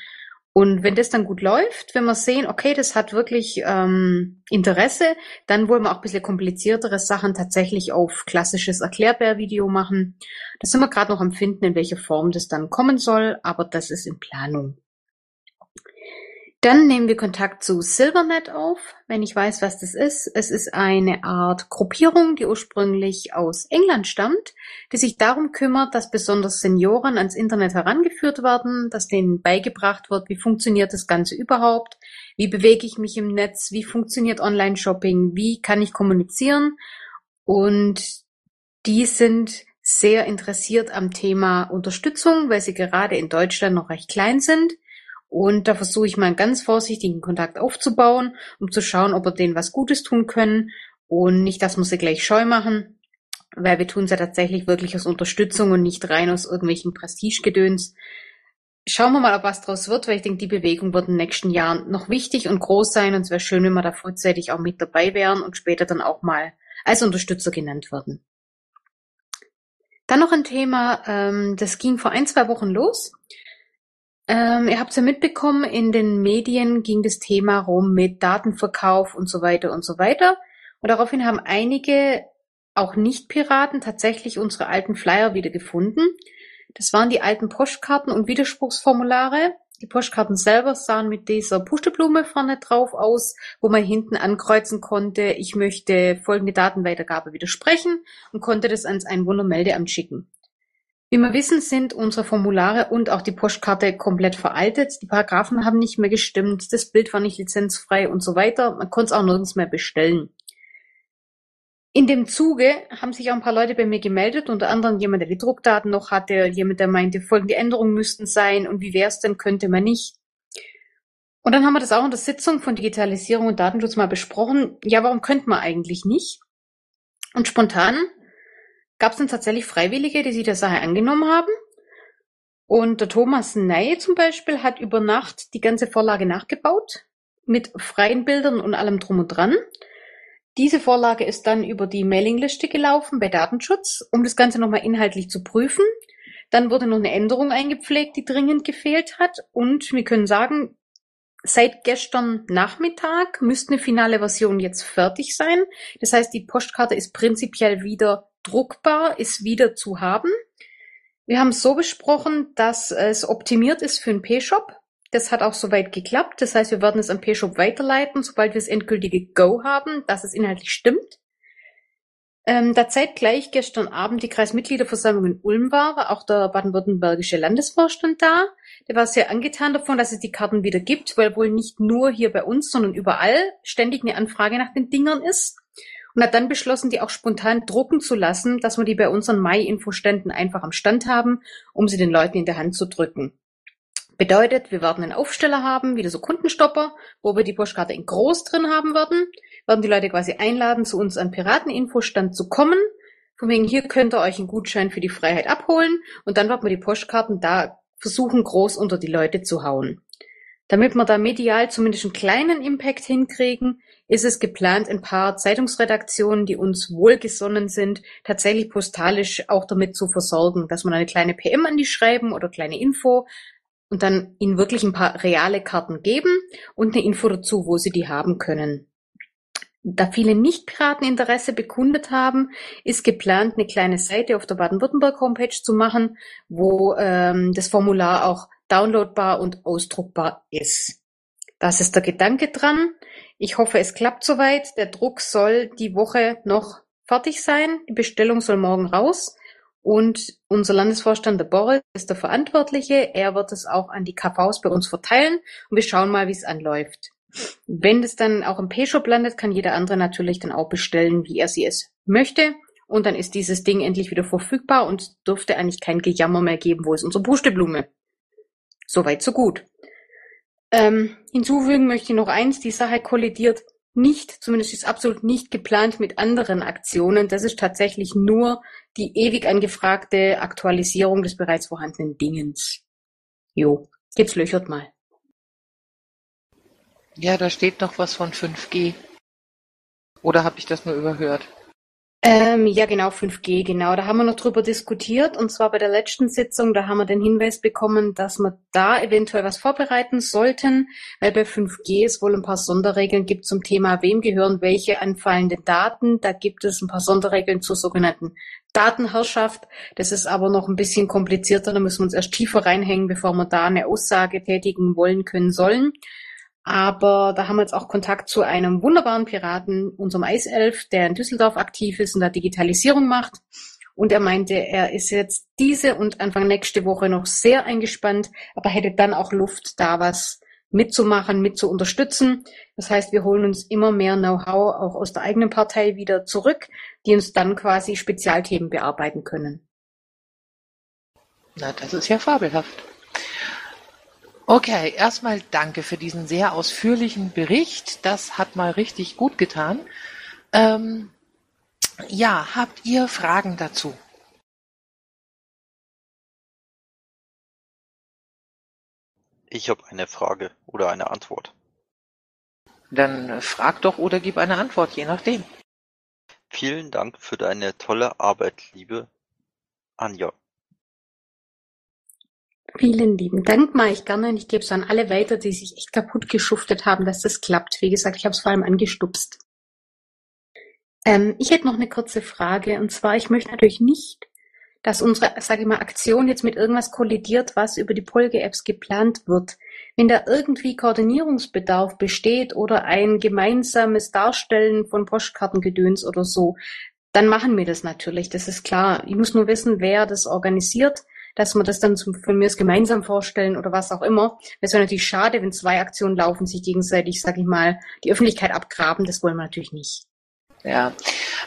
Und wenn das dann gut läuft, wenn wir sehen, okay, das hat wirklich ähm, Interesse, dann wollen wir auch ein bisschen kompliziertere Sachen tatsächlich auf klassisches Erklärbär-Video machen. Da sind wir gerade noch am Finden, in welcher Form das dann kommen soll, aber das ist in Planung. Dann nehmen wir Kontakt zu Silvernet auf, wenn ich weiß, was das ist. Es ist eine Art Gruppierung, die ursprünglich aus England stammt, die sich darum kümmert, dass besonders Senioren ans Internet herangeführt werden, dass denen beigebracht wird, wie funktioniert das Ganze überhaupt, wie bewege ich mich im Netz, wie funktioniert Online-Shopping, wie kann ich kommunizieren. Und die sind sehr interessiert am Thema Unterstützung, weil sie gerade in Deutschland noch recht klein sind und da versuche ich mal einen ganz vorsichtigen Kontakt aufzubauen, um zu schauen, ob wir denen was Gutes tun können und nicht, dass wir sie gleich scheu machen, weil wir tun es ja tatsächlich wirklich aus Unterstützung und nicht rein aus irgendwelchen Prestigegedöns. Schauen wir mal, ob was draus wird, weil ich denke, die Bewegung wird in den nächsten Jahren noch wichtig und groß sein und es wäre schön, wenn wir da frühzeitig auch mit dabei wären und später dann auch mal als Unterstützer genannt werden. Dann noch ein Thema, ähm, das ging vor ein, zwei Wochen los. Ähm, ihr habt's ja mitbekommen, in den Medien ging das Thema rum mit Datenverkauf und so weiter und so weiter. Und daraufhin haben einige, auch Nicht-Piraten, tatsächlich unsere alten Flyer wiedergefunden. Das waren die alten Postkarten und Widerspruchsformulare. Die Postkarten selber sahen mit dieser Pusteblume vorne drauf aus, wo man hinten ankreuzen konnte, ich möchte folgende Datenweitergabe widersprechen und konnte das ans Einwohnermeldeamt schicken. Wie wir wissen, sind unsere Formulare und auch die Postkarte komplett veraltet. Die Paragraphen haben nicht mehr gestimmt, das Bild war nicht lizenzfrei und so weiter. Man konnte es auch nirgends mehr bestellen. In dem Zuge haben sich auch ein paar Leute bei mir gemeldet, unter anderem jemand, der die Druckdaten noch hatte, jemand, der meinte, folgende Änderungen müssten sein und wie wäre es denn, könnte man nicht. Und dann haben wir das auch in der Sitzung von Digitalisierung und Datenschutz mal besprochen. Ja, warum könnte man eigentlich nicht? Und spontan gab es dann tatsächlich Freiwillige, die sich der Sache angenommen haben. Und der Thomas Ney zum Beispiel hat über Nacht die ganze Vorlage nachgebaut mit freien Bildern und allem drum und dran. Diese Vorlage ist dann über die Mailingliste gelaufen bei Datenschutz, um das Ganze nochmal inhaltlich zu prüfen. Dann wurde noch eine Änderung eingepflegt, die dringend gefehlt hat. Und wir können sagen, seit gestern Nachmittag müsste eine finale Version jetzt fertig sein. Das heißt, die Postkarte ist prinzipiell wieder druckbar ist wieder zu haben. Wir haben es so besprochen, dass es optimiert ist für einen P-Shop. Das hat auch soweit geklappt. Das heißt, wir werden es am P-Shop weiterleiten, sobald wir das endgültige Go haben, dass es inhaltlich stimmt. Ähm, da zeitgleich gestern Abend die Kreismitgliederversammlung in Ulm war, war auch der baden-württembergische Landesvorstand da. Der war sehr angetan davon, dass es die Karten wieder gibt, weil wohl nicht nur hier bei uns, sondern überall ständig eine Anfrage nach den Dingern ist und hat dann beschlossen, die auch spontan drucken zu lassen, dass wir die bei unseren Mai-Infoständen einfach am Stand haben, um sie den Leuten in der Hand zu drücken. Bedeutet, wir werden einen Aufsteller haben, wieder so Kundenstopper, wo wir die Postkarte in groß drin haben werden, werden die Leute quasi einladen, zu uns an Pirateninfostand zu kommen. Von wegen, hier könnt ihr euch einen Gutschein für die Freiheit abholen und dann werden wir die Postkarten da versuchen, groß unter die Leute zu hauen. Damit wir da medial zumindest einen kleinen Impact hinkriegen, ist es geplant, ein paar Zeitungsredaktionen, die uns wohlgesonnen sind, tatsächlich postalisch auch damit zu versorgen, dass man eine kleine PM an die schreiben oder kleine Info und dann ihnen wirklich ein paar reale Karten geben und eine Info dazu, wo sie die haben können. Da viele Nicht-Piraten Interesse bekundet haben, ist geplant, eine kleine Seite auf der Baden-Württemberg-Homepage zu machen, wo ähm, das Formular auch downloadbar und ausdruckbar ist. Das ist der Gedanke dran. Ich hoffe, es klappt soweit. Der Druck soll die Woche noch fertig sein. Die Bestellung soll morgen raus. Und unser Landesvorstand, der Boris, ist der Verantwortliche. Er wird es auch an die KVs bei uns verteilen und wir schauen mal, wie es anläuft. Wenn es dann auch im P-Shop landet, kann jeder andere natürlich dann auch bestellen, wie er sie es möchte. Und dann ist dieses Ding endlich wieder verfügbar und dürfte eigentlich kein Gejammer mehr geben, wo ist unsere Pusteblume. Soweit, so gut. Ähm, hinzufügen möchte ich noch eins, die Sache kollidiert nicht, zumindest ist absolut nicht geplant mit anderen Aktionen. Das ist tatsächlich nur die ewig angefragte Aktualisierung des bereits vorhandenen Dingens. Jo, jetzt löchert mal. Ja, da steht noch was von 5G. Oder habe ich das nur überhört? Ähm, ja, genau, 5G, genau. Da haben wir noch drüber diskutiert. Und zwar bei der letzten Sitzung, da haben wir den Hinweis bekommen, dass wir da eventuell was vorbereiten sollten, weil bei 5G es wohl ein paar Sonderregeln gibt zum Thema, wem gehören welche anfallenden Daten. Da gibt es ein paar Sonderregeln zur sogenannten Datenherrschaft. Das ist aber noch ein bisschen komplizierter. Da müssen wir uns erst tiefer reinhängen, bevor wir da eine Aussage tätigen wollen können sollen. Aber da haben wir jetzt auch Kontakt zu einem wunderbaren Piraten, unserem Eiself, der in Düsseldorf aktiv ist und da Digitalisierung macht. Und er meinte, er ist jetzt diese und Anfang nächste Woche noch sehr eingespannt, aber hätte dann auch Luft, da was mitzumachen, mit zu unterstützen. Das heißt, wir holen uns immer mehr Know-how auch aus der eigenen Partei wieder zurück, die uns dann quasi Spezialthemen bearbeiten können. Na, das ist ja fabelhaft. Okay, erstmal danke für diesen sehr ausführlichen Bericht. Das hat mal richtig gut getan. Ähm, ja, habt ihr Fragen dazu? Ich habe eine Frage oder eine Antwort. Dann frag doch oder gib eine Antwort, je nachdem. Vielen Dank für deine tolle Arbeit, liebe Anja. Vielen lieben Dank, mache ich gerne. Und ich gebe es an alle weiter, die sich echt kaputt geschuftet haben, dass das klappt. Wie gesagt, ich habe es vor allem angestupst. Ähm, ich hätte noch eine kurze Frage. Und zwar, ich möchte natürlich nicht, dass unsere, sage ich mal, Aktion jetzt mit irgendwas kollidiert, was über die Polge-Apps geplant wird. Wenn da irgendwie Koordinierungsbedarf besteht oder ein gemeinsames Darstellen von Postkartengedöns oder so, dann machen wir das natürlich. Das ist klar. Ich muss nur wissen, wer das organisiert dass wir das dann zum, von mir gemeinsam vorstellen oder was auch immer. Es wäre natürlich schade, wenn zwei Aktionen laufen, sich gegenseitig, sag ich mal, die Öffentlichkeit abgraben. Das wollen wir natürlich nicht. Ja,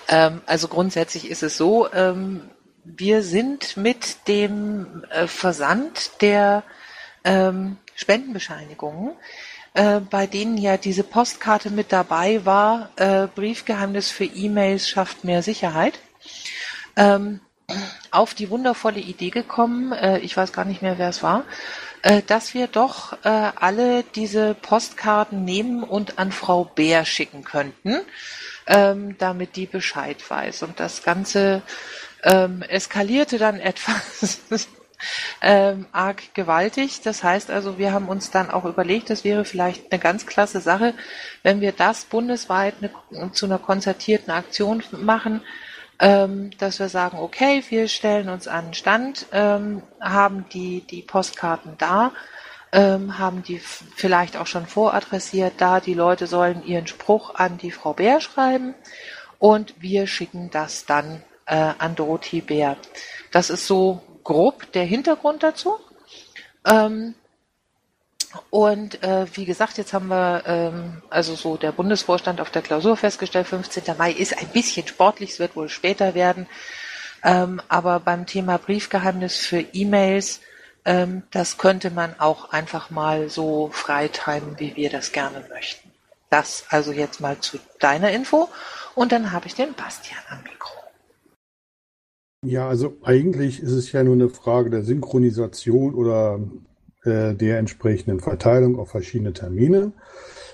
ähm, also grundsätzlich ist es so, ähm, wir sind mit dem äh, Versand der ähm, Spendenbescheinigungen, äh, bei denen ja diese Postkarte mit dabei war, äh, Briefgeheimnis für E-Mails schafft mehr Sicherheit. Ähm, auf die wundervolle Idee gekommen, äh, ich weiß gar nicht mehr, wer es war, äh, dass wir doch äh, alle diese Postkarten nehmen und an Frau Bär schicken könnten, ähm, damit die Bescheid weiß. Und das Ganze ähm, eskalierte dann [laughs] etwas ähm, arg gewaltig. Das heißt also, wir haben uns dann auch überlegt, das wäre vielleicht eine ganz klasse Sache, wenn wir das bundesweit eine, zu einer konzertierten Aktion machen, ähm, dass wir sagen, okay, wir stellen uns an den Stand, ähm, haben die, die Postkarten da, ähm, haben die vielleicht auch schon voradressiert da, die Leute sollen ihren Spruch an die Frau Bär schreiben und wir schicken das dann äh, an Dorothee Bär. Das ist so grob der Hintergrund dazu. Ähm, und äh, wie gesagt, jetzt haben wir ähm, also so der Bundesvorstand auf der Klausur festgestellt, 15. Mai ist ein bisschen sportlich, es wird wohl später werden. Ähm, aber beim Thema Briefgeheimnis für E-Mails, ähm, das könnte man auch einfach mal so freitimen, wie wir das gerne möchten. Das also jetzt mal zu deiner Info. Und dann habe ich den Bastian am Mikro. Ja, also eigentlich ist es ja nur eine Frage der Synchronisation oder äh, der entsprechenden Verteilung auf verschiedene Termine.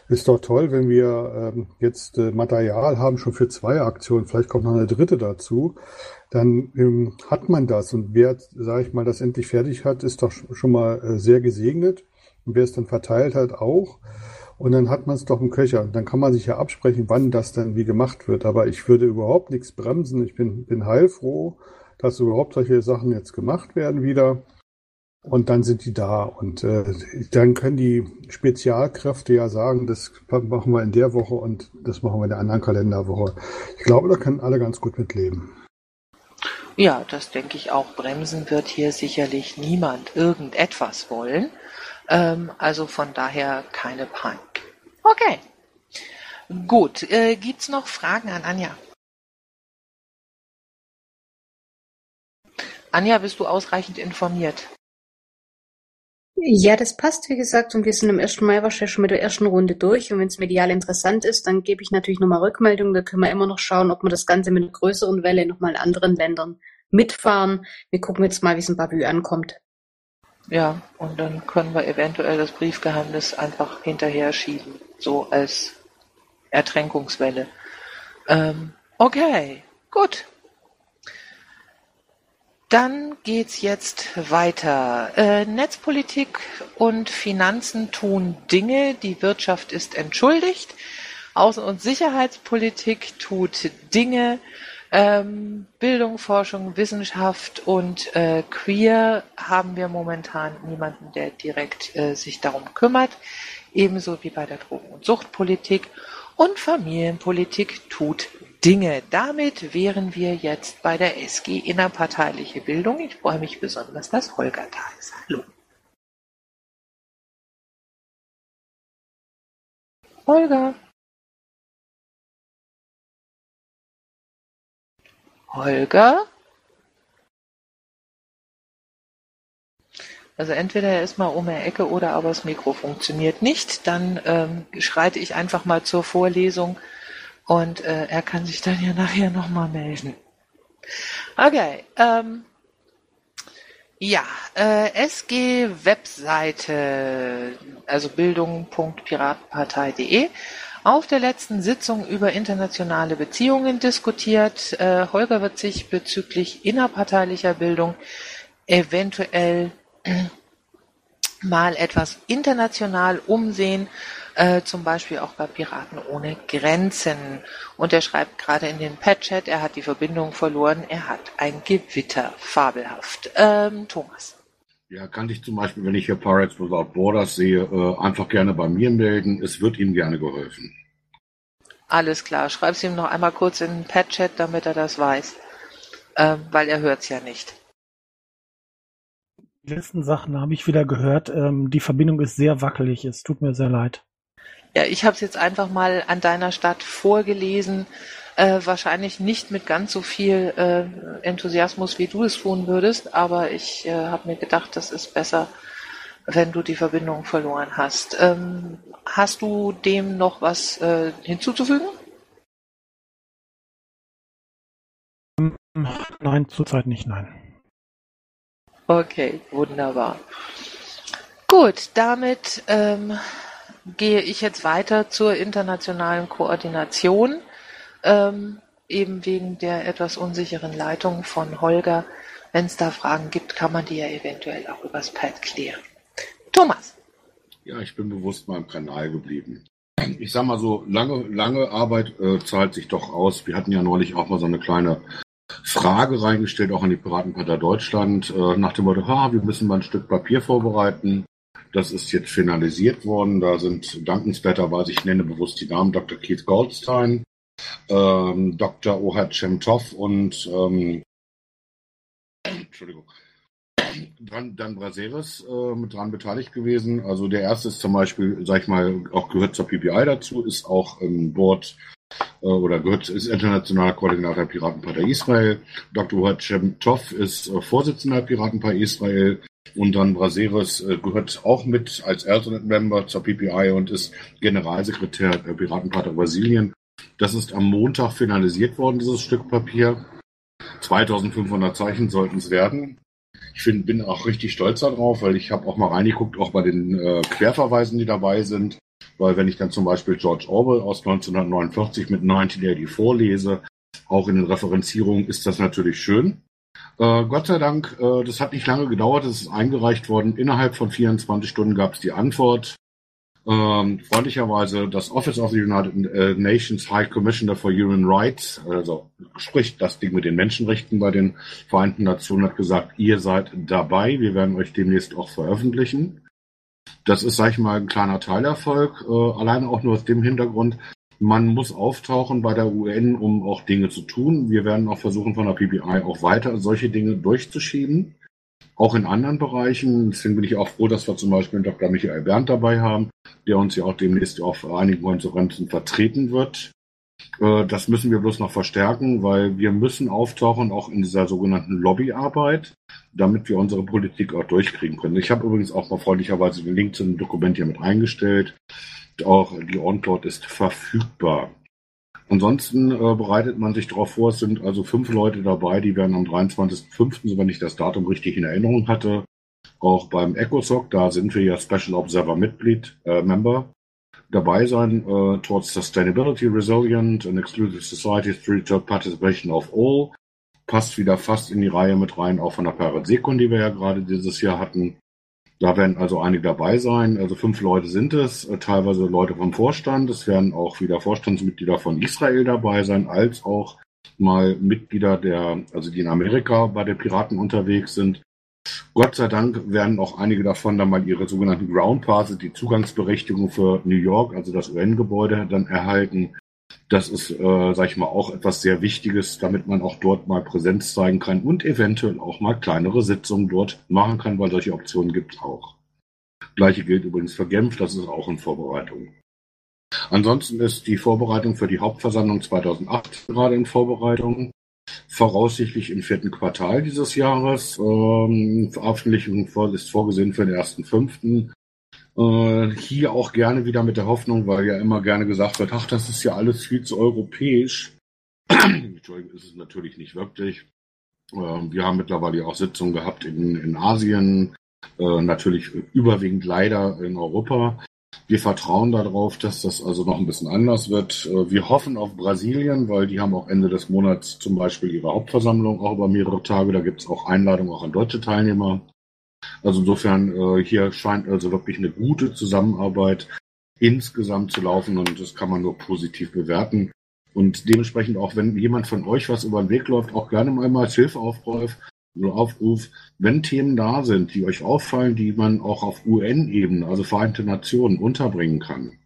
Ist doch toll, wenn wir ähm, jetzt äh, Material haben, schon für zwei Aktionen, vielleicht kommt noch eine dritte dazu, dann ähm, hat man das. Und wer, sage ich mal, das endlich fertig hat, ist doch schon mal äh, sehr gesegnet. Und wer es dann verteilt hat, auch. Und dann hat man es doch im Köcher. Dann kann man sich ja absprechen, wann das dann wie gemacht wird. Aber ich würde überhaupt nichts bremsen. Ich bin, bin heilfroh, dass überhaupt solche Sachen jetzt gemacht werden wieder. Und dann sind die da. Und äh, dann können die Spezialkräfte ja sagen, das machen wir in der Woche und das machen wir in der anderen Kalenderwoche. Ich glaube, da können alle ganz gut mitleben. Ja, das denke ich auch. Bremsen wird hier sicherlich niemand irgendetwas wollen. Ähm, also von daher keine Panik. Okay. Gut. Äh, gibt's noch Fragen an Anja? Anja, bist du ausreichend informiert? Ja, das passt, wie gesagt, und wir sind am 1. Mai wahrscheinlich schon mit der ersten Runde durch. Und wenn es medial interessant ist, dann gebe ich natürlich nochmal Rückmeldung. Da können wir immer noch schauen, ob wir das Ganze mit einer größeren Welle nochmal in anderen Ländern mitfahren. Wir gucken jetzt mal, wie es in Bavü ankommt. Ja, und dann können wir eventuell das Briefgeheimnis einfach hinterher schieben, so als Ertränkungswelle. Ähm, okay, Gut. Dann geht's jetzt weiter. Äh, Netzpolitik und Finanzen tun Dinge, die Wirtschaft ist entschuldigt. Außen- und Sicherheitspolitik tut Dinge, ähm, Bildung, Forschung, Wissenschaft und äh, Queer haben wir momentan niemanden, der direkt äh, sich darum kümmert. Ebenso wie bei der Drogen- und Suchtpolitik. Und Familienpolitik tut Dinge. Damit wären wir jetzt bei der SG Innerparteiliche Bildung. Ich freue mich besonders, dass Holger da ist. Hallo. Holger. Holger? Also entweder er ist mal um die Ecke oder aber das Mikro funktioniert nicht. Dann ähm, schreite ich einfach mal zur Vorlesung und äh, er kann sich dann ja nachher nochmal melden. Okay, ähm, ja, äh, SG-Webseite, also bildung.piratenpartei.de. Auf der letzten Sitzung über internationale Beziehungen diskutiert. Äh, Holger wird sich bezüglich innerparteilicher Bildung eventuell [clears throat] mal etwas international umsehen, äh, zum Beispiel auch bei Piraten ohne Grenzen. Und er schreibt gerade in den Pet-Chat, er hat die Verbindung verloren, er hat ein Gewitter. Fabelhaft. Ähm, Thomas. Ja, kann ich zum Beispiel, wenn ich hier Pirates Without Borders sehe, äh, einfach gerne bei mir melden. Es wird ihm gerne geholfen. Alles klar. Schreib's ihm noch einmal kurz in den Pet-Chat, damit er das weiß. Ähm, weil er hört's ja nicht. Die letzten Sachen habe ich wieder gehört. Ähm, die Verbindung ist sehr wackelig. Es tut mir sehr leid. Ja, ich habe es jetzt einfach mal an deiner Stadt vorgelesen. Äh, wahrscheinlich nicht mit ganz so viel äh, Enthusiasmus, wie du es tun würdest, aber ich äh, habe mir gedacht, das ist besser, wenn du die Verbindung verloren hast. Ähm, hast du dem noch was äh, hinzuzufügen? Nein, zurzeit nicht, nein. Okay, wunderbar. Gut, damit ähm, gehe ich jetzt weiter zur internationalen Koordination, ähm, eben wegen der etwas unsicheren Leitung von Holger. Wenn es da Fragen gibt, kann man die ja eventuell auch übers Pad klären. Thomas. Ja, ich bin bewusst mal im Kanal geblieben. Ich sag mal so, lange, lange Arbeit äh, zahlt sich doch aus. Wir hatten ja neulich auch mal so eine kleine Frage reingestellt, auch an die Piratenpartei Deutschland, äh, nach dem Motto, ha, wir müssen mal ein Stück Papier vorbereiten. Das ist jetzt finalisiert worden. Da sind dankenswerterweise, ich nenne bewusst die Namen, Dr. Keith Goldstein, ähm, Dr. Ohad Chemtov und ähm, Entschuldigung, dran, Dan Braseres äh, mit dran beteiligt gewesen. Also der erste ist zum Beispiel, sag ich mal, auch gehört zur PPI dazu, ist auch im Board äh, oder gehört, ist internationaler Koordinator Piratenpartei Israel. Dr. Ohad Chemtov ist äh, Vorsitzender der Piratenpartei Israel. Und dann Braseres äh, gehört auch mit als Alternate Member zur PPI und ist Generalsekretär der Piratenpartei Brasilien. Das ist am Montag finalisiert worden, dieses Stück Papier. 2500 Zeichen sollten es werden. Ich find, bin auch richtig stolz darauf, weil ich habe auch mal reingeguckt, auch bei den äh, Querverweisen, die dabei sind. Weil wenn ich dann zum Beispiel George Orwell aus 1949 mit 1980 vorlese, auch in den Referenzierungen ist das natürlich schön. Äh, Gott sei Dank, äh, das hat nicht lange gedauert, es ist eingereicht worden. Innerhalb von 24 Stunden gab es die Antwort. Ähm, freundlicherweise das Office of the United äh, Nations High Commissioner for Human Rights, also sprich das Ding mit den Menschenrechten bei den Vereinten Nationen, hat gesagt, ihr seid dabei, wir werden euch demnächst auch veröffentlichen. Das ist, sag ich mal, ein kleiner Teilerfolg, äh, alleine auch nur aus dem Hintergrund, man muss auftauchen bei der UN, um auch Dinge zu tun. Wir werden auch versuchen, von der PBI auch weiter solche Dinge durchzuschieben. Auch in anderen Bereichen. Deswegen bin ich auch froh, dass wir zum Beispiel Dr. Michael Berndt dabei haben, der uns ja auch demnächst auf einigen Konferenzen vertreten wird. Äh, das müssen wir bloß noch verstärken, weil wir müssen auftauchen, auch in dieser sogenannten Lobbyarbeit, damit wir unsere Politik auch durchkriegen können. Ich habe übrigens auch mal freundlicherweise den Link zu dem Dokument hier mit eingestellt. Auch die OnCloud ist verfügbar. Ansonsten äh, bereitet man sich darauf vor, es sind also fünf Leute dabei, die werden am 23.05., wenn ich das Datum richtig in Erinnerung hatte, auch beim ECOSOC, da sind wir ja Special Observer Mitglied, äh, Member, dabei sein äh, towards sustainability, resilient and exclusive societies through participation of all. Passt wieder fast in die Reihe mit rein, auch von der Parasekund, die wir ja gerade dieses Jahr hatten. Da werden also einige dabei sein. Also fünf Leute sind es, äh, teilweise Leute vom Vorstand. Es werden auch wieder Vorstandsmitglieder von Israel dabei sein, als auch mal Mitglieder der, also die in Amerika bei den Piraten unterwegs sind. Gott sei Dank werden auch einige davon dann mal ihre sogenannten Ground Passes, die Zugangsberechtigung für New York, also das UN-Gebäude, dann erhalten. Das ist, äh, sag ich mal, auch etwas sehr Wichtiges, damit man auch dort mal Präsenz zeigen kann und eventuell auch mal kleinere Sitzungen dort machen kann, weil solche Optionen gibt es auch. Gleiche gilt übrigens für Genf, das ist auch in Vorbereitung. Ansonsten ist die Vorbereitung für die Hauptversammlung 2008 gerade in Vorbereitung. Voraussichtlich im vierten Quartal dieses Jahres. Ähm, Veröffentlichung ist vorgesehen für den ersten fünften. Hier auch gerne wieder mit der Hoffnung, weil ja immer gerne gesagt wird, ach, das ist ja alles viel zu europäisch. [clears throat] Entschuldigung, ist es natürlich nicht wirklich. Äh, wir haben mittlerweile auch Sitzungen gehabt in, in Asien, äh, natürlich überwiegend leider in Europa. Wir vertrauen darauf, dass das also noch ein bisschen anders wird. Äh, wir hoffen auf Brasilien, weil die haben auch Ende des Monats zum Beispiel ihre Hauptversammlung auch über mehrere Tage. Da gibt es auch Einladungen auch an deutsche Teilnehmer. Also insofern, äh, hier scheint also wirklich eine gute Zusammenarbeit insgesamt zu laufen und das kann man nur positiv bewerten. Und dementsprechend auch, wenn jemand von euch was über den Weg läuft, auch gerne mal als Hilfeaufruf, Aufruf, wenn Themen da sind, die euch auffallen, die man auch auf UN-Ebene, also Vereinte Nationen, unterbringen kann.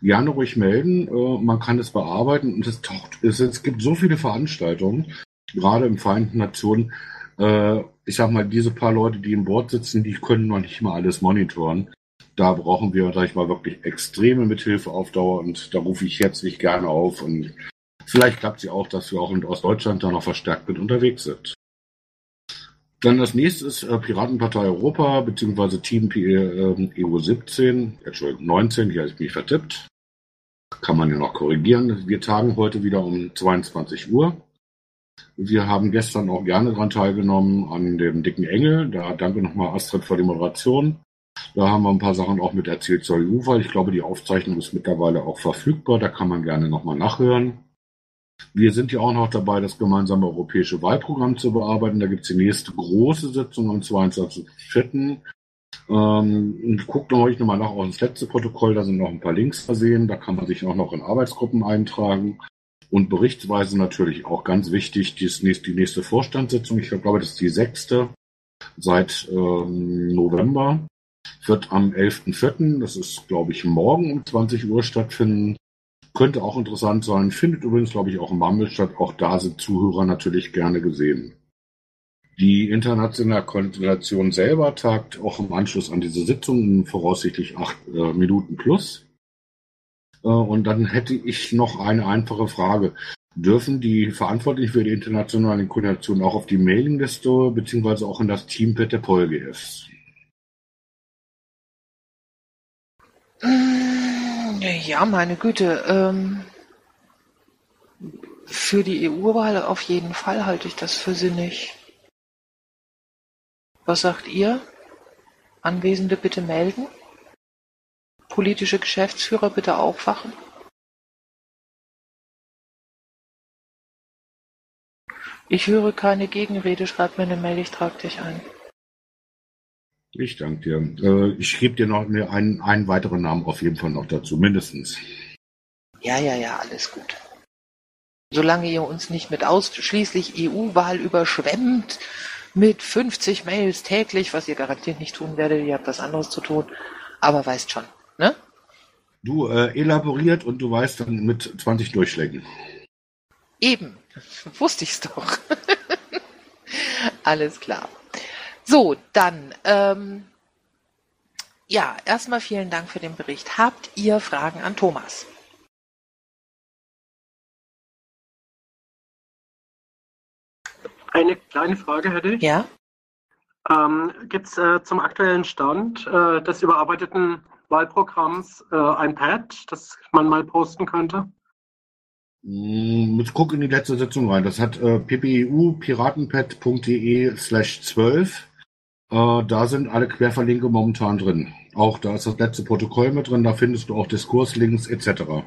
Gerne ruhig melden, äh, man kann es bearbeiten und es taucht, es, es gibt so viele Veranstaltungen, gerade im Vereinten Nationen, äh, ich sag mal, diese paar Leute, die im Board sitzen, die können noch nicht mal alles monitoren. Da brauchen wir, sag ich mal, wirklich extreme Mithilfe auf Dauer und da rufe ich herzlich gerne auf und vielleicht klappt ja auch, dass wir auch in Ostdeutschland da noch verstärkt mit unterwegs sind. Dann das nächste ist äh, Piratenpartei Europa beziehungsweise Team äh, EU 17, Entschuldigung, 19, hier habe ich mich vertippt. Kann man ja noch korrigieren. Wir tagen heute wieder um 22 Uhr. Wir haben gestern auch gerne daran teilgenommen an dem dicken Engel. Da danke nochmal Astrid für die Moderation. Da haben wir ein paar Sachen auch mit erzählt zur EU, weil ich glaube, die Aufzeichnung ist mittlerweile auch verfügbar. Da kann man gerne nochmal nachhören. Wir sind ja auch noch dabei, das gemeinsame europäische Wahlprogramm zu bearbeiten. Da gibt es die nächste große Sitzung am 22.04. Ähm, guckt euch nochmal nach auch ins letzte Protokoll, da sind noch ein paar Links versehen, da kann man sich auch noch in Arbeitsgruppen eintragen. Und berichtsweise natürlich auch ganz wichtig, die nächste, Vorstandssitzung, ich glaube, das ist die sechste seit ähm, November, wird am 11.04., das ist, glaube ich, morgen um 20 Uhr stattfinden. Könnte auch interessant sein. Findet übrigens, glaube ich, auch in Bambel statt. Auch da sind Zuhörer natürlich gerne gesehen. Die internationale Konstellation selber tagt auch im Anschluss an diese Sitzung voraussichtlich acht äh, Minuten plus. Äh, und dann hätte ich noch eine einfache Frage. Dürfen die Verantwortlichen für die internationale Koordination auch auf die Mailingliste beziehungsweise auch in das Teampad der PolGFs? Ja, meine Güte. Ähm, für die EU-Wahl auf jeden Fall halte ich das für sinnig. Was sagt ihr? Anwesende bitte melden. Politische Geschäftsführer bitte aufwachen. Ich höre keine Gegenrede, schreib mir eine Mail, ich trage dich ein. Ich danke dir. Äh, ich gebe dir noch einen, einen weiteren Namen auf jeden Fall noch dazu, mindestens. Ja, ja, ja, alles gut. Solange ihr uns nicht mit ausschließlich EU-Wahl überschwemmt, mit 50 Mails täglich, was ihr garantiert nicht tun werdet, ihr habt was anderes zu tun, aber weißt schon, ne? Du äh, elaboriert und du weißt dann mit 20 Durchschlägen. Eben, [laughs] wusste ich's doch. [laughs] Alles klar. So, dann, ähm, ja, erstmal vielen Dank für den Bericht. Habt ihr Fragen an Thomas? Eine kleine Frage hätte ich. Ja. Ähm, Gibt es äh, zum aktuellen Stand äh, des überarbeiteten Wahlprogramms äh, ein Pad, das man mal posten könnte? Mm, Jetzt guck in die letzte Sitzung rein. Das hat äh, ppeu piratenpad.de slash 12. Äh, da sind alle Querverlinke momentan drin. Auch da ist das letzte Protokoll mit drin, da findest du auch Diskurslinks etc.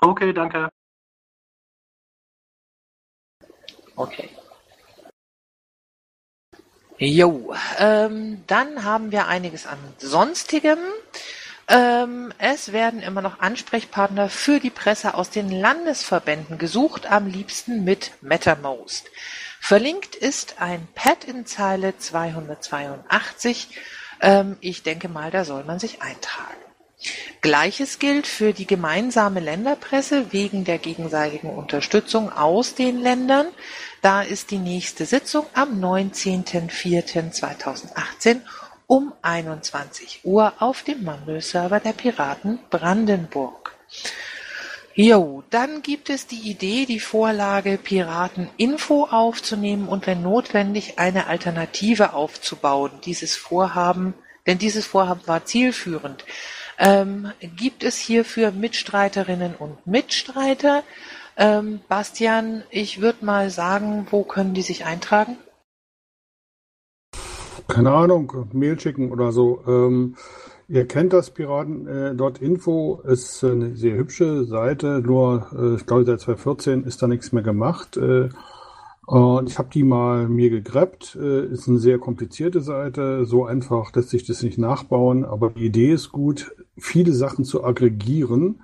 Okay, danke. Okay. Jo, ähm, dann haben wir einiges an Sonstigem. Ähm, es werden immer noch Ansprechpartner für die Presse aus den Landesverbänden gesucht, am liebsten mit MetaMost. Verlinkt ist ein Pad in Zeile 282. Ähm, ich denke mal, da soll man sich eintragen. Gleiches gilt für die gemeinsame Länderpresse wegen der gegenseitigen Unterstützung aus den Ländern. Da ist die nächste Sitzung am 19.04.2018 um 21 Uhr auf dem Mumble-Server der Piraten Brandenburg. Jo, dann gibt es die Idee, die Vorlage Pirateninfo aufzunehmen und wenn notwendig eine Alternative aufzubauen. Dieses Vorhaben, denn dieses Vorhaben war zielführend. Ähm, gibt es hierfür Mitstreiterinnen und Mitstreiter? Ähm, Bastian, ich würde mal sagen, wo können die sich eintragen? Keine Ahnung, Mail schicken oder so. Ähm, ihr kennt das Piraten.info, äh, ist eine sehr hübsche Seite, nur äh, ich glaube seit 2014 ist da nichts mehr gemacht. Äh, und ich habe die mal mir gegreppt. Äh, ist eine sehr komplizierte Seite. So einfach lässt sich das nicht nachbauen. Aber die Idee ist gut, viele Sachen zu aggregieren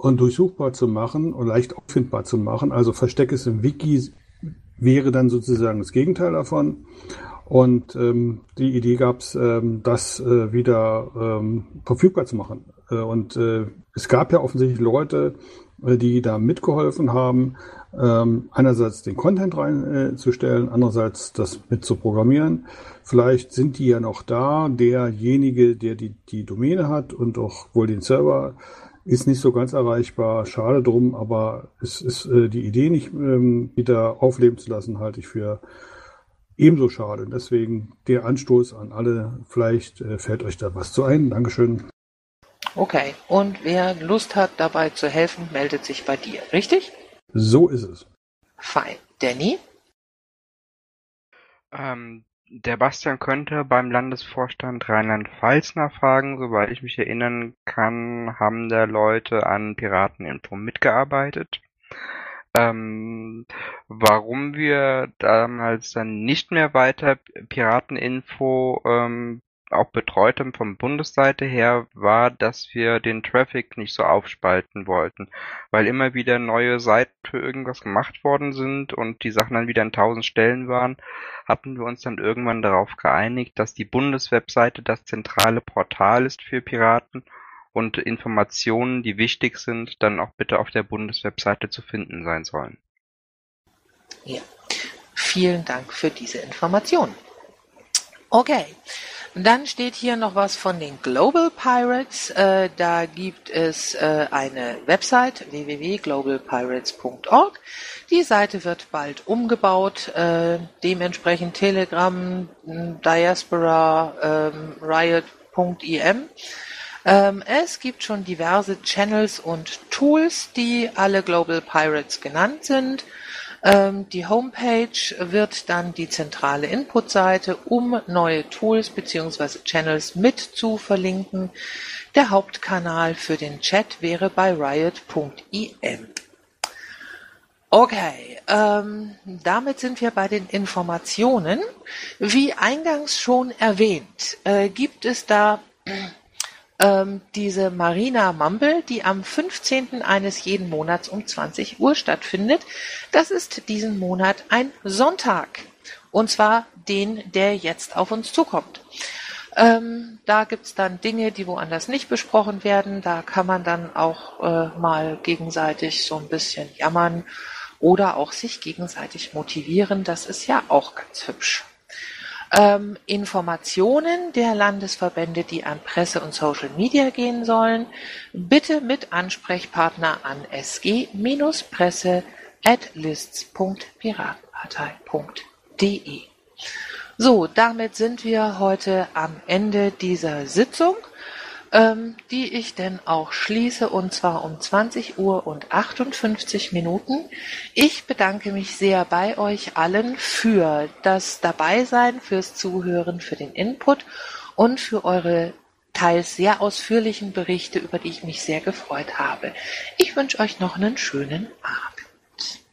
und durchsuchbar zu machen und leicht auffindbar zu machen. Also Versteck es im Wiki wäre dann sozusagen das Gegenteil davon. Und ähm, die Idee gab es, ähm, das äh, wieder ähm, verfügbar zu machen. Äh, und äh, es gab ja offensichtlich Leute, äh, die da mitgeholfen haben, ähm, einerseits den Content reinzustellen, äh, andererseits das mit zu programmieren. Vielleicht sind die ja noch da. Derjenige, der die, die Domäne hat und auch wohl den Server, ist nicht so ganz erreichbar. Schade drum, aber es ist äh, die Idee nicht ähm, wieder aufleben zu lassen, halte ich für ebenso schade. Deswegen der Anstoß an alle. Vielleicht äh, fällt euch da was zu ein. Dankeschön. Okay, und wer Lust hat, dabei zu helfen, meldet sich bei dir, richtig? So ist es. Fein. Danny? Ähm, der Bastian könnte beim Landesvorstand Rheinland-Pfalz nachfragen. Soweit ich mich erinnern kann, haben da Leute an Pirateninfo mitgearbeitet. Ähm, warum wir damals dann nicht mehr weiter Pirateninfo ähm, auch betreut haben vom Bundesseite her, war, dass wir den Traffic nicht so aufspalten wollten, weil immer wieder neue Seiten für irgendwas gemacht worden sind und die Sachen dann wieder an tausend Stellen waren, hatten wir uns dann irgendwann darauf geeinigt, dass die Bundeswebseite das zentrale Portal ist für Piraten und Informationen, die wichtig sind, dann auch bitte auf der Bundeswebseite zu finden sein sollen. Ja, vielen Dank für diese Information. Okay, dann steht hier noch was von den Global Pirates. Äh, da gibt es äh, eine Website www.globalpirates.org. Die Seite wird bald umgebaut. Äh, dementsprechend Telegram, Diaspora, ähm, Riot.im. Ähm, es gibt schon diverse Channels und Tools, die alle Global Pirates genannt sind. Ähm, die Homepage wird dann die zentrale Input-Seite, um neue Tools bzw. Channels mit zu verlinken. Der Hauptkanal für den Chat wäre bei riot.im. Okay, ähm, damit sind wir bei den Informationen. Wie eingangs schon erwähnt, äh, gibt es da ähm, diese Marina Mumble, die am 15. eines jeden Monats um 20 Uhr stattfindet. Das ist diesen Monat ein Sonntag. Und zwar den, der jetzt auf uns zukommt. Ähm, da gibt's dann Dinge, die woanders nicht besprochen werden. Da kann man dann auch äh, mal gegenseitig so ein bisschen jammern oder auch sich gegenseitig motivieren. Das ist ja auch ganz hübsch ähm, Informationen der Landesverbände, die an Presse und Social Media gehen sollen, bitte mit Ansprechpartner an sg-presse at lists.piratenpartei.de. So, damit sind wir heute am Ende dieser Sitzung ähm, die ich denn auch schließe und zwar um 20 Uhr und 58 Minuten. Ich bedanke mich sehr bei euch allen für das Dabeisein, fürs Zuhören, für den Input und für eure teils sehr ausführlichen Berichte, über die ich mich sehr gefreut habe. Ich wünsche euch noch einen schönen Abend.